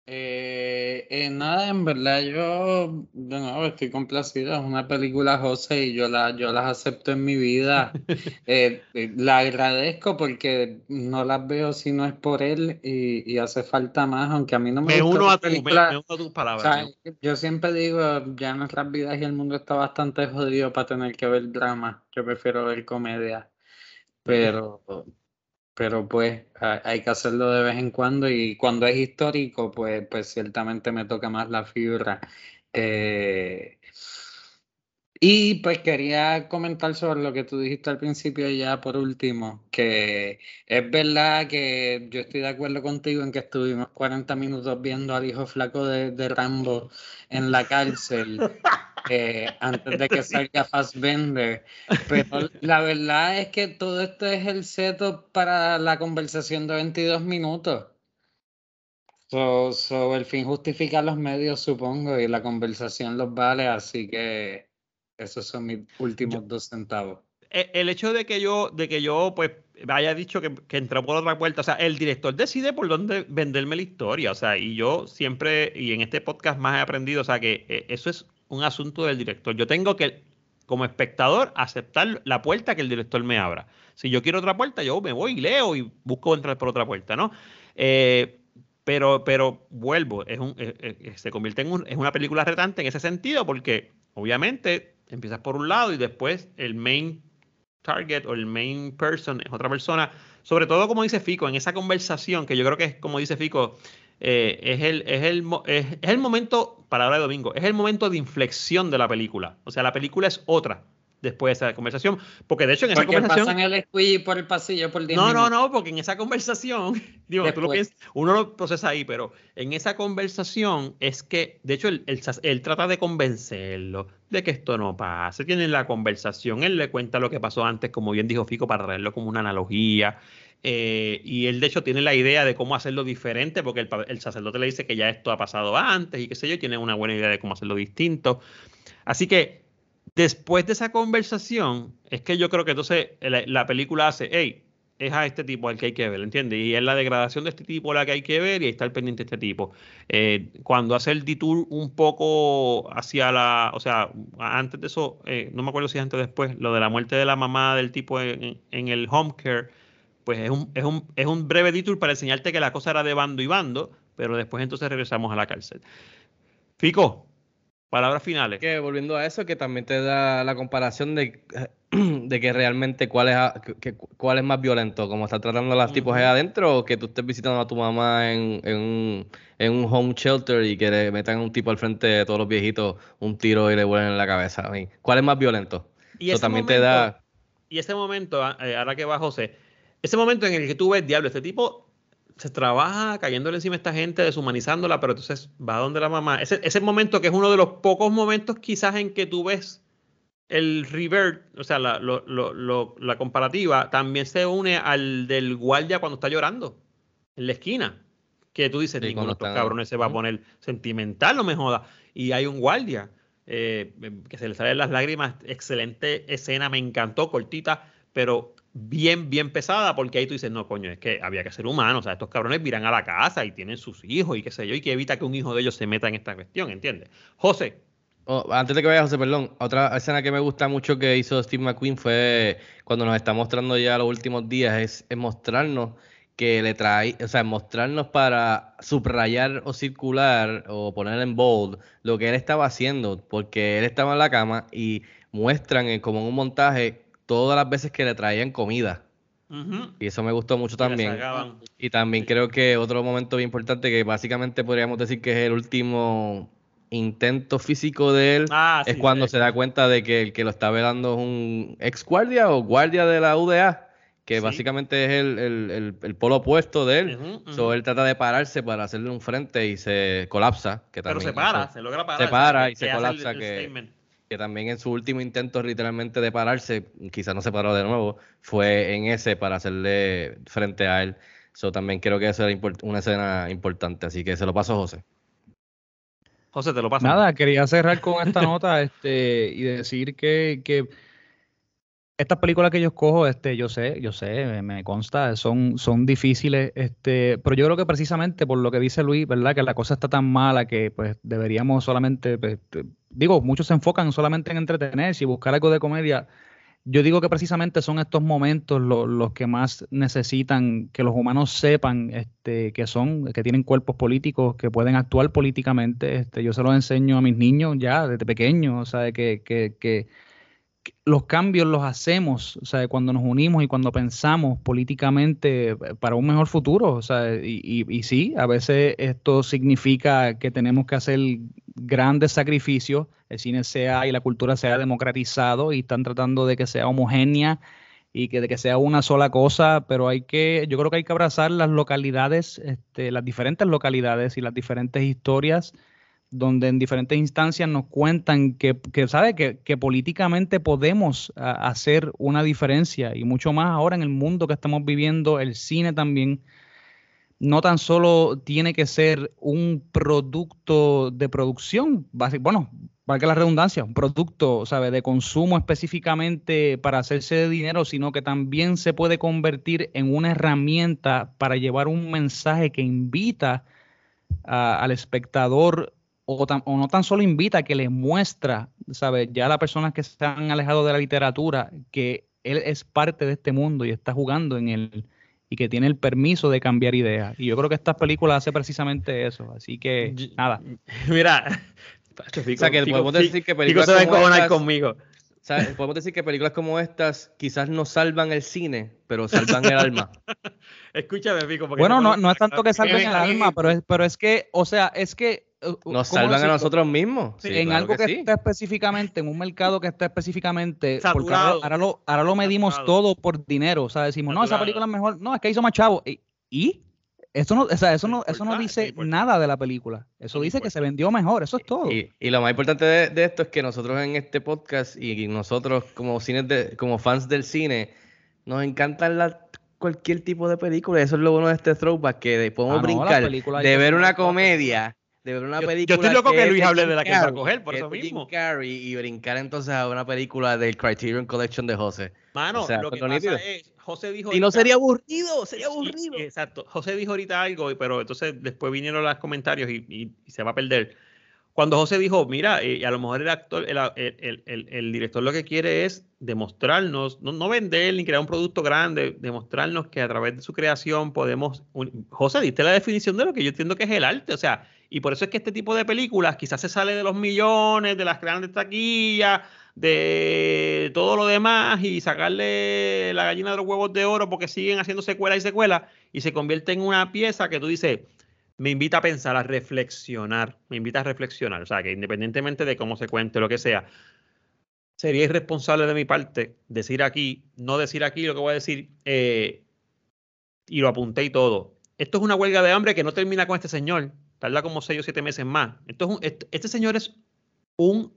[SPEAKER 7] Eh, eh, nada, en verdad yo de nuevo estoy complacido. Es una película, José, y yo, la, yo las acepto en mi vida. Eh, eh, la agradezco porque no las veo si no es por él y, y hace falta más, aunque a mí no me
[SPEAKER 4] Me
[SPEAKER 7] gusta
[SPEAKER 4] uno a, tu, me, me uno a tus
[SPEAKER 7] O
[SPEAKER 4] palabras.
[SPEAKER 7] sea, yo siempre digo, ya nuestras vidas y el mundo está bastante jodido para tener que ver drama. Yo prefiero ver comedia. Pero pero pues ha- hay que hacerlo de vez en cuando y cuando es histórico, pues, pues ciertamente me toca más la fibra. Eh, y pues quería comentar sobre lo que tú dijiste al principio ya por último, que es verdad que yo estoy de acuerdo contigo en que estuvimos 40 minutos viendo al hijo flaco de, de Rambo en la cárcel eh, antes de que salga Fassbender, pero la verdad es que todo esto es el setup para la conversación de 22 minutos. So, so, el fin justifica los medios, supongo, y la conversación los vale, así que esos son mis últimos dos centavos.
[SPEAKER 4] e- el hecho de que yo, de que yo, pues, haya dicho que, que entró por otra puerta, o sea, el director decide por dónde venderme la historia, o sea, y yo siempre, y en este podcast más he aprendido, o sea, que eh, eso es un asunto del director. Yo tengo que, como espectador, aceptar la puerta que el director me abra. Si yo quiero otra puerta, yo me voy y leo y busco entrar por otra puerta, ¿no? Eh, pero, pero vuelvo, es un, eh, eh, se convierte en, un- en una película retante en ese sentido, porque obviamente empiezas por un lado y después el main target o el main person es otra persona. Sobre todo, como dice Fico, en esa conversación, que yo creo que es como dice Fico, eh, es, el, es, el, es, es el momento, palabra de domingo, es el momento de inflexión de la película. O sea, la película es otra después de esa conversación. Porque de hecho en esa
[SPEAKER 7] Porque
[SPEAKER 4] conversación...
[SPEAKER 7] pasan el por el pasillo por 10
[SPEAKER 4] No, no,
[SPEAKER 7] minutos.
[SPEAKER 4] no, porque en esa conversación, digo, tú lo piensas, uno lo procesa ahí, pero en esa conversación es que, de hecho, él, él trata de convencerlo de que esto no pase. Tienen la conversación, él le cuenta lo que pasó antes, como bien dijo Fico, para traerlo como una analogía. Eh, y él, de hecho, tiene la idea de cómo hacerlo diferente, porque el, sacerdote le dice que ya esto ha pasado antes y qué sé yo, tiene una buena idea de cómo hacerlo distinto. Así que después de esa conversación, es que yo creo que entonces la, la película hace, hey, es a este tipo al que hay que ver, ¿entiendes? Y es la degradación de este tipo la que hay que ver y ahí está el pendiente de este tipo. Eh, cuando hace el detour un poco hacia la, o sea, antes de eso, eh, no me acuerdo si es antes o después, lo de la muerte de la mamá del tipo en el home care, pues es un, es, un, es un breve detour para enseñarte que la cosa era de bando y bando, pero después entonces regresamos a la cárcel. Fico, palabras finales.
[SPEAKER 5] Que volviendo a eso, que también te da la comparación de, de que realmente cuál es, que- cuál es más violento, como estar tratando a las tipos ahí adentro o que tú estés visitando a tu mamá en, en un, en un home shelter y que le metan a un tipo al frente de todos los viejitos un tiro y le vuelen en la cabeza. ¿Cuál es más violento?
[SPEAKER 4] Y
[SPEAKER 5] Eso
[SPEAKER 4] ese
[SPEAKER 5] también te
[SPEAKER 4] momento-
[SPEAKER 5] da...
[SPEAKER 4] Y ese momento, eh, ahora que va José, ese momento en el que tú ves, diablo, este tipo se trabaja cayéndole encima a esta gente, deshumanizándola, pero entonces va donde la mamá. Ese, ese momento que es uno de los pocos momentos quizás en que tú ves el revert, o sea, la, lo- lo- lo- la comparativa, también se une al del guardia cuando está llorando en la esquina. Que tú dices,
[SPEAKER 5] Sí,
[SPEAKER 4] ninguno de estos
[SPEAKER 5] están-
[SPEAKER 4] cabrones se va a poner sentimental, no me joda. Y hay un guardia eh, que se le salen las lágrimas. Excelente escena, me encantó, cortita, pero bien, bien pesada, porque ahí tú dices, no, coño, es que había que ser humano. O sea, estos cabrones miran a la casa y tienen sus hijos y qué sé yo, y que evita que un hijo de ellos se meta en esta cuestión, ¿entiendes? José,
[SPEAKER 5] Oh, antes de que vaya José, perdón, otra escena que me gusta mucho que hizo Steve McQueen fue cuando nos está mostrando ya los últimos días, es, es mostrarnos que le trae, o sea, mostrarnos para subrayar o circular o poner en bold lo que él estaba haciendo, porque él estaba en la cama y muestran en- como en un montaje todas las veces que le traían comida. Y eso me gustó mucho también. Y también creo que otro momento bien importante que básicamente podríamos decir que es el último intento físico de él
[SPEAKER 4] Ah,
[SPEAKER 5] es
[SPEAKER 4] sí,
[SPEAKER 5] cuando
[SPEAKER 4] sí.
[SPEAKER 5] se da cuenta de que el que lo está velando es un ex guardia o guardia de la UDA, que
[SPEAKER 4] Sí.
[SPEAKER 5] básicamente es el, el- el- el polo opuesto de él.
[SPEAKER 4] Ujú,
[SPEAKER 5] So, él trata de pararse para hacerle un frente y se colapsa. Que
[SPEAKER 4] Pero se para,
[SPEAKER 5] eso-
[SPEAKER 4] se logra parar.
[SPEAKER 5] se para y se colapsa, que-. Que también en su último intento literalmente de pararse, quizás no se paró de nuevo, fue en ese para hacerle frente a él. So, también creo que eso era una escena importante, así que se lo paso a José.
[SPEAKER 4] José, te lo paso.
[SPEAKER 6] Nada, quería cerrar con esta nota este, y decir que, que estas películas que yo escojo, este, yo sé, yo sé, me, me consta, son, son difíciles, este, pero yo creo que precisamente por lo que dice Luis, ¿verdad? Que la cosa está tan mala que pues deberíamos solamente, pues, digo, muchos se enfocan solamente en entretenerse y buscar algo de comedia. Yo digo que precisamente son estos momentos lo- los que más necesitan que los humanos sepan este, que son, que tienen cuerpos políticos, que pueden actuar políticamente. Este, yo se los enseño a mis niños ya desde pequeños, o sea, que, que, que, los cambios los hacemos, o sea, cuando nos unimos y cuando pensamos políticamente eh, para un mejor futuro, o sea, y, y, y sí, a veces esto significa que tenemos que hacer grandes sacrificios, el cine sea y la cultura sea democratizado y están tratando de que sea homogénea y que de que sea una sola cosa, pero hay que, yo creo que hay que abrazar las localidades, este, las diferentes localidades y las diferentes historias donde en diferentes instancias nos cuentan que, que ¿sabe? Que, que políticamente podemos hacer una diferencia y mucho más ahora en el mundo que estamos viviendo, el cine también no tan solo tiene que ser un producto de producción, bueno, valga la redundancia, un producto, ¿sabe? De consumo específicamente para hacerse de dinero, sino que también se puede convertir en una herramienta para llevar un mensaje que invita al espectador o, tan, o, no tan solo invita, que le muestra, ¿sabes? Ya a las personas que se han alejado de la literatura, que él es parte de este mundo y está jugando en él y que tiene el permiso de cambiar ideas. Y yo creo que estas películas hace precisamente eso. Así que, nada.
[SPEAKER 4] Mira,
[SPEAKER 5] Fico, o sea, que Fico, podemos decir que películas
[SPEAKER 4] Fico se como estas, conmigo.
[SPEAKER 5] ¿Sabes? Podemos decir que películas como estas quizás no salvan el cine, pero salvan el alma.
[SPEAKER 4] Escúchame, Fico.
[SPEAKER 6] Bueno, no, no es tanto que salven el alma, pero es, pero es que, o sea, es que
[SPEAKER 5] nos salvan a nosotros mismos.
[SPEAKER 6] Sí, en claro algo que, que sí. está específicamente, en un mercado que está específicamente, porque ahora, ahora, lo, ahora lo medimos Saturado. todo por dinero. O sea, decimos, Saturado. no, esa película es mejor. No, es que hizo más chavo. ¿Y? Eso no, o sea, eso no, eso no dice nada de la película. Eso dice que se vendió mejor, eso es todo.
[SPEAKER 5] Y, y lo más importante de, de, esto es que nosotros en este podcast y nosotros como cines de, como fans del cine, nos encantan la, cualquier tipo de película. Eso es lo bueno de este throwback, que podemos ah, no, brincar de ver una comedia de ver una película.
[SPEAKER 4] Yo, yo estoy loco que,
[SPEAKER 5] que
[SPEAKER 4] Luis hable de la que va a coger, por eso
[SPEAKER 5] Jim
[SPEAKER 4] mismo.
[SPEAKER 5] Carrey y brincar entonces a una película del Criterion Collection de José.
[SPEAKER 4] Mano, o sea, lo que pasa nítido. es, José dijo.
[SPEAKER 5] Y no sería aburrido, sería aburrido.
[SPEAKER 4] Exacto. José dijo ahorita algo, pero entonces después vinieron los comentarios y, y, y se va a perder. Cuando José dijo, mira, eh, a lo mejor el actor, el, el, el, el, director lo que quiere es demostrarnos, no, no, vender ni crear un producto grande, demostrarnos que a través de su creación podemos. Un, José, diste la definición de lo que yo entiendo que es el arte. O sea, y por eso es que este tipo de películas quizás se sale de los millones, de las grandes taquillas, de todo lo demás y sacarle la gallina de los huevos de oro porque siguen haciendo secuelas y secuelas y se convierte en una pieza que tú dices, me invita a pensar, a reflexionar, me invita a reflexionar. O sea, que independientemente de cómo se cuente, lo que sea, sería irresponsable de mi parte decir aquí, no decir aquí lo que voy a decir, eh, y lo apunté y todo. Esto es una huelga de hambre que no termina con este señor tarda como seis o siete meses más. Entonces, este, este señor es un,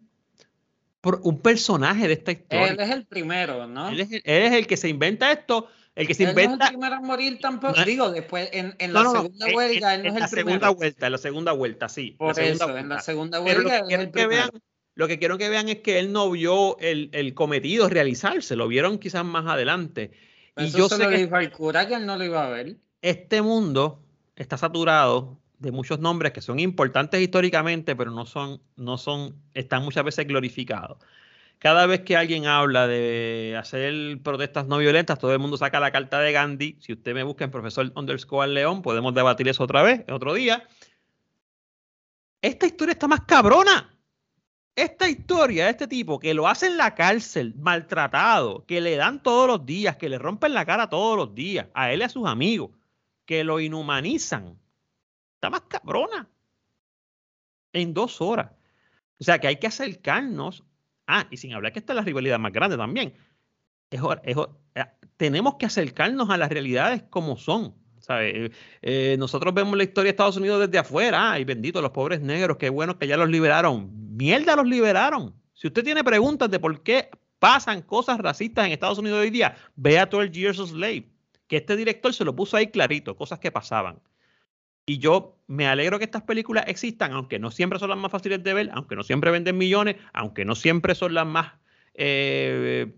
[SPEAKER 4] un personaje de esta historia.
[SPEAKER 7] Él es el primero, ¿no?
[SPEAKER 4] Él es el, él es el que se inventa esto, el que se
[SPEAKER 7] él
[SPEAKER 4] inventa.
[SPEAKER 7] No es el primero a morir tampoco. Digo, después en, en la no, no, segunda huelga, él no
[SPEAKER 4] en
[SPEAKER 7] es
[SPEAKER 4] la
[SPEAKER 7] el
[SPEAKER 4] segunda
[SPEAKER 7] primero.
[SPEAKER 4] vuelta, en la segunda vuelta, sí.
[SPEAKER 7] Por
[SPEAKER 4] la
[SPEAKER 7] eso,
[SPEAKER 4] vuelta.
[SPEAKER 7] en la segunda
[SPEAKER 4] Pero
[SPEAKER 7] huelga.
[SPEAKER 4] lo que, quiero que vean, lo que quiero que vean es que él no vio el, el cometido realizarse, lo vieron quizás más adelante.
[SPEAKER 7] Pero
[SPEAKER 4] y
[SPEAKER 7] eso
[SPEAKER 4] yo
[SPEAKER 7] se
[SPEAKER 4] sé
[SPEAKER 7] lo
[SPEAKER 4] que
[SPEAKER 7] dijo al cura que él no lo iba a ver.
[SPEAKER 4] este mundo está saturado de muchos nombres que son importantes históricamente, pero no son, no son, están muchas veces glorificados. Cada vez que alguien habla de hacer protestas no violentas, todo el mundo saca la carta de Gandhi. Si usted me busca en profesor underscore León, podemos debatir eso otra vez, otro día. Esta historia está más cabrona. Esta historia de este tipo que lo hace en la cárcel, maltratado, que le dan todos los días, que le rompen la cara todos los días, a él y a sus amigos, que lo inhumanizan, está más cabrona. En dos horas. O sea que hay que acercarnos. Ah, y sin hablar que esta es la rivalidad más grande también. Eh, tenemos que acercarnos a las realidades como son. ¿sabe? Eh, nosotros vemos la historia de Estados Unidos desde afuera. Ay, bendito, los pobres negros, qué bueno que ya los liberaron. Mierda, los liberaron. Si usted tiene preguntas de por qué pasan cosas racistas en Estados Unidos hoy día, vea 12 Years a Slave, que este director se lo puso ahí clarito, cosas que pasaban. Y yo me alegro que estas películas existan, aunque no siempre son las más fáciles de ver, aunque no siempre venden millones, aunque no siempre son las más eh,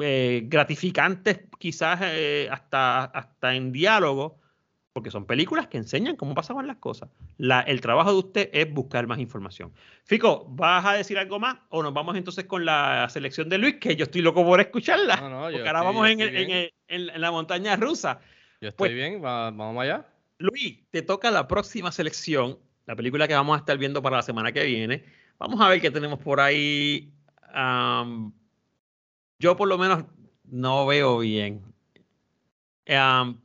[SPEAKER 4] eh, gratificantes, quizás eh, hasta, hasta en diálogo, porque son películas que enseñan cómo pasaban las cosas. La, el trabajo de usted es buscar más información. Fico, ¿vas a decir algo más? ¿O nos vamos entonces con la selección de Luis? Que yo estoy loco por escucharla.
[SPEAKER 5] No, no,
[SPEAKER 4] porque
[SPEAKER 5] estoy,
[SPEAKER 4] ahora vamos en, el, en, el, en, la montaña rusa.
[SPEAKER 5] Yo estoy pues, bien, vamos allá.
[SPEAKER 4] Luis, te toca la próxima selección, la película que vamos a estar viendo para la semana que viene. Vamos a ver qué tenemos por ahí. Um, yo por lo menos no veo bien. Um,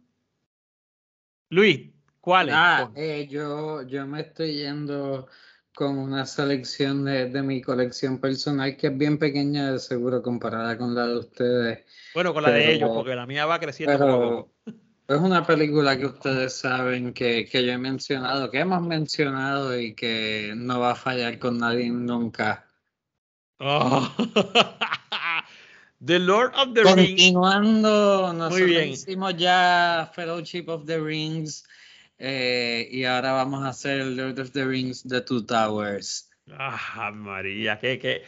[SPEAKER 4] Luis, ¿cuál es?
[SPEAKER 7] Ah, eh, yo, yo me estoy yendo con una selección de, de, mi colección personal que es bien pequeña de seguro comparada con la de ustedes.
[SPEAKER 4] Bueno, con la de ellos, porque la mía va creciendo
[SPEAKER 7] pero,
[SPEAKER 4] poco.
[SPEAKER 7] Es una película que ustedes saben que, que yo he mencionado, que hemos mencionado y que no va a fallar con nadie nunca.
[SPEAKER 4] Oh. The Lord of the Rings.
[SPEAKER 7] Continuando, nosotros hicimos ya Fellowship of the Rings eh, y ahora vamos a hacer Lord of the Rings The Two Towers.
[SPEAKER 4] Ah, María, que, que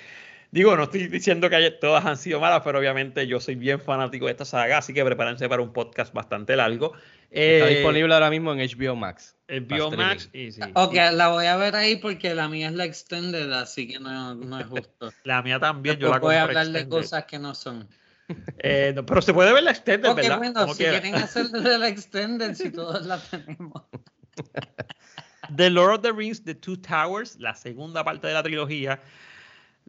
[SPEAKER 4] digo, no estoy diciendo que todas han sido malas, pero obviamente yo soy bien fanático de esta saga, así que prepárense para un podcast bastante largo.
[SPEAKER 5] Está
[SPEAKER 4] Eh,
[SPEAKER 5] disponible ahora mismo en HBO Max.
[SPEAKER 4] HBO Max y sí.
[SPEAKER 7] Ok, la voy a ver ahí porque la mía es la extended, así que no, no es justo.
[SPEAKER 4] La mía también, yo la
[SPEAKER 7] voy a hablar de
[SPEAKER 4] extended.
[SPEAKER 7] cosas que no son.
[SPEAKER 4] Eh, no, pero se puede ver la extended,
[SPEAKER 7] Ok,
[SPEAKER 4] ¿verdad?
[SPEAKER 7] bueno, si
[SPEAKER 4] quiera.
[SPEAKER 7] quieren hacer de la extended, si todos la tenemos.
[SPEAKER 4] The Lord of the Rings, The Two Towers, la segunda parte de la trilogía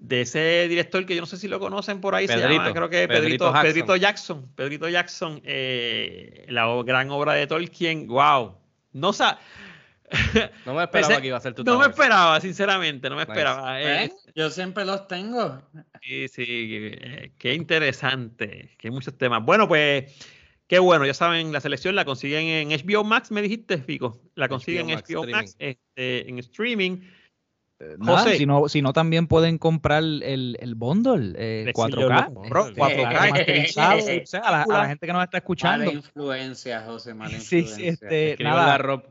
[SPEAKER 4] de ese director que yo no sé si lo conocen por ahí, se llama,
[SPEAKER 5] Pedrito,
[SPEAKER 4] creo que
[SPEAKER 5] Pedrito
[SPEAKER 4] Pedrito,
[SPEAKER 5] Jackson.
[SPEAKER 4] Pedrito Jackson. Pedrito Jackson, eh, la o- gran obra de Tolkien, wow. No, sa
[SPEAKER 5] No me esperaba
[SPEAKER 4] Pensé-
[SPEAKER 5] que iba a ser tu
[SPEAKER 4] no me esperaba, sinceramente, no me
[SPEAKER 5] Nice.
[SPEAKER 4] esperaba. eh,
[SPEAKER 7] ¿Ven? Yo siempre los tengo.
[SPEAKER 4] Sí, sí, eh, qué interesante, que hay muchos temas. Bueno, pues, qué bueno, ya saben, la selección la consiguen en HBO Max, me dijiste, Fico. La consiguen en
[SPEAKER 5] Max,
[SPEAKER 4] HBO Max, este, en streaming.
[SPEAKER 6] Nada,
[SPEAKER 4] José.
[SPEAKER 6] si, no, si no, también pueden comprar el, el bundle eh,
[SPEAKER 4] Sí, yo lo
[SPEAKER 6] 4K.
[SPEAKER 4] compro,
[SPEAKER 6] eh,
[SPEAKER 4] 4K.
[SPEAKER 6] masterizado, o sea, a la, a la gente que nos está
[SPEAKER 7] Mala
[SPEAKER 6] escuchando.
[SPEAKER 7] influencia, José, mala
[SPEAKER 6] Sí,
[SPEAKER 7] influencia.
[SPEAKER 6] sí, este,
[SPEAKER 5] Escriban la
[SPEAKER 6] nada,
[SPEAKER 5] Rob.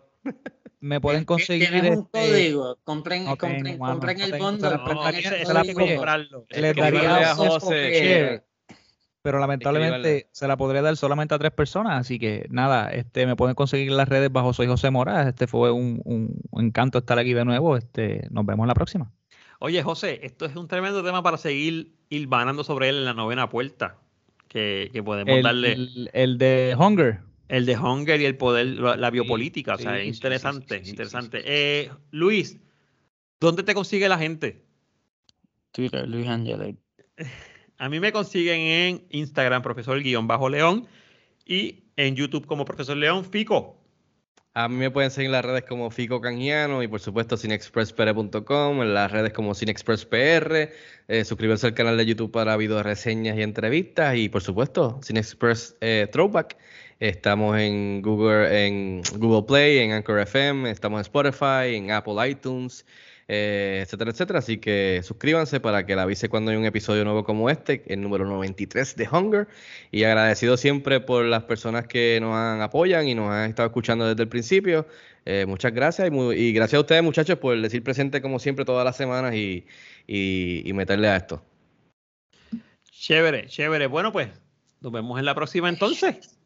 [SPEAKER 6] me pueden conseguir.
[SPEAKER 7] Tienes un
[SPEAKER 6] este,
[SPEAKER 7] código. Compren,
[SPEAKER 6] no
[SPEAKER 7] compren,
[SPEAKER 6] tengo,
[SPEAKER 7] compren
[SPEAKER 6] no
[SPEAKER 7] el bundle.
[SPEAKER 4] No,
[SPEAKER 7] el
[SPEAKER 4] comprarlo.
[SPEAKER 6] les daría
[SPEAKER 5] a José.
[SPEAKER 6] Pero lamentablemente se la podría dar solamente a tres personas, así que nada, este me pueden conseguir en las redes bajo Soy José Mora. Este fue un, un- un encanto estar aquí de nuevo. Este, nos vemos en la próxima.
[SPEAKER 4] Oye, José, esto es un tremendo tema para seguir hilvanando sobre él en la novena puerta. Que, que podemos darle
[SPEAKER 6] El, el de Hunger.
[SPEAKER 4] el de Hunger y el poder, la, la biopolítica. o sea,
[SPEAKER 6] sí,
[SPEAKER 4] es
[SPEAKER 6] sí, sí,
[SPEAKER 4] interesante,
[SPEAKER 6] sí, sí, sí,
[SPEAKER 4] interesante. Eh, Luis, ¿dónde te consigue la gente?
[SPEAKER 7] Twitter, Luis Angelet.
[SPEAKER 4] A mí me consiguen en Instagram, profesor guion bajo león, y en YouTube como profesor león, Fico.
[SPEAKER 5] A mí me pueden seguir en las redes como Fico Canjiano y por supuesto cinexpresspr.com, en las redes como cinexpresspr, eh, suscribirse al canal de YouTube para video reseñas y entrevistas y por supuesto Cinexpress eh, Throwback. Estamos en Google, en Google Play, en Anchor FM, estamos en Spotify, en Apple iTunes, eh, etcétera, etcétera. Así que suscríbanse para que le avise cuando hay un episodio nuevo como este, el número 93 de Hunger. Y agradecido siempre por las personas que nos han apoyan y nos han estado escuchando desde el principio. Eh, muchas gracias y, mu- y gracias a ustedes muchachos por decir presente como siempre todas las semanas y, y- y meterle a esto.
[SPEAKER 4] Chévere, chévere. Bueno, pues nos vemos en la próxima entonces.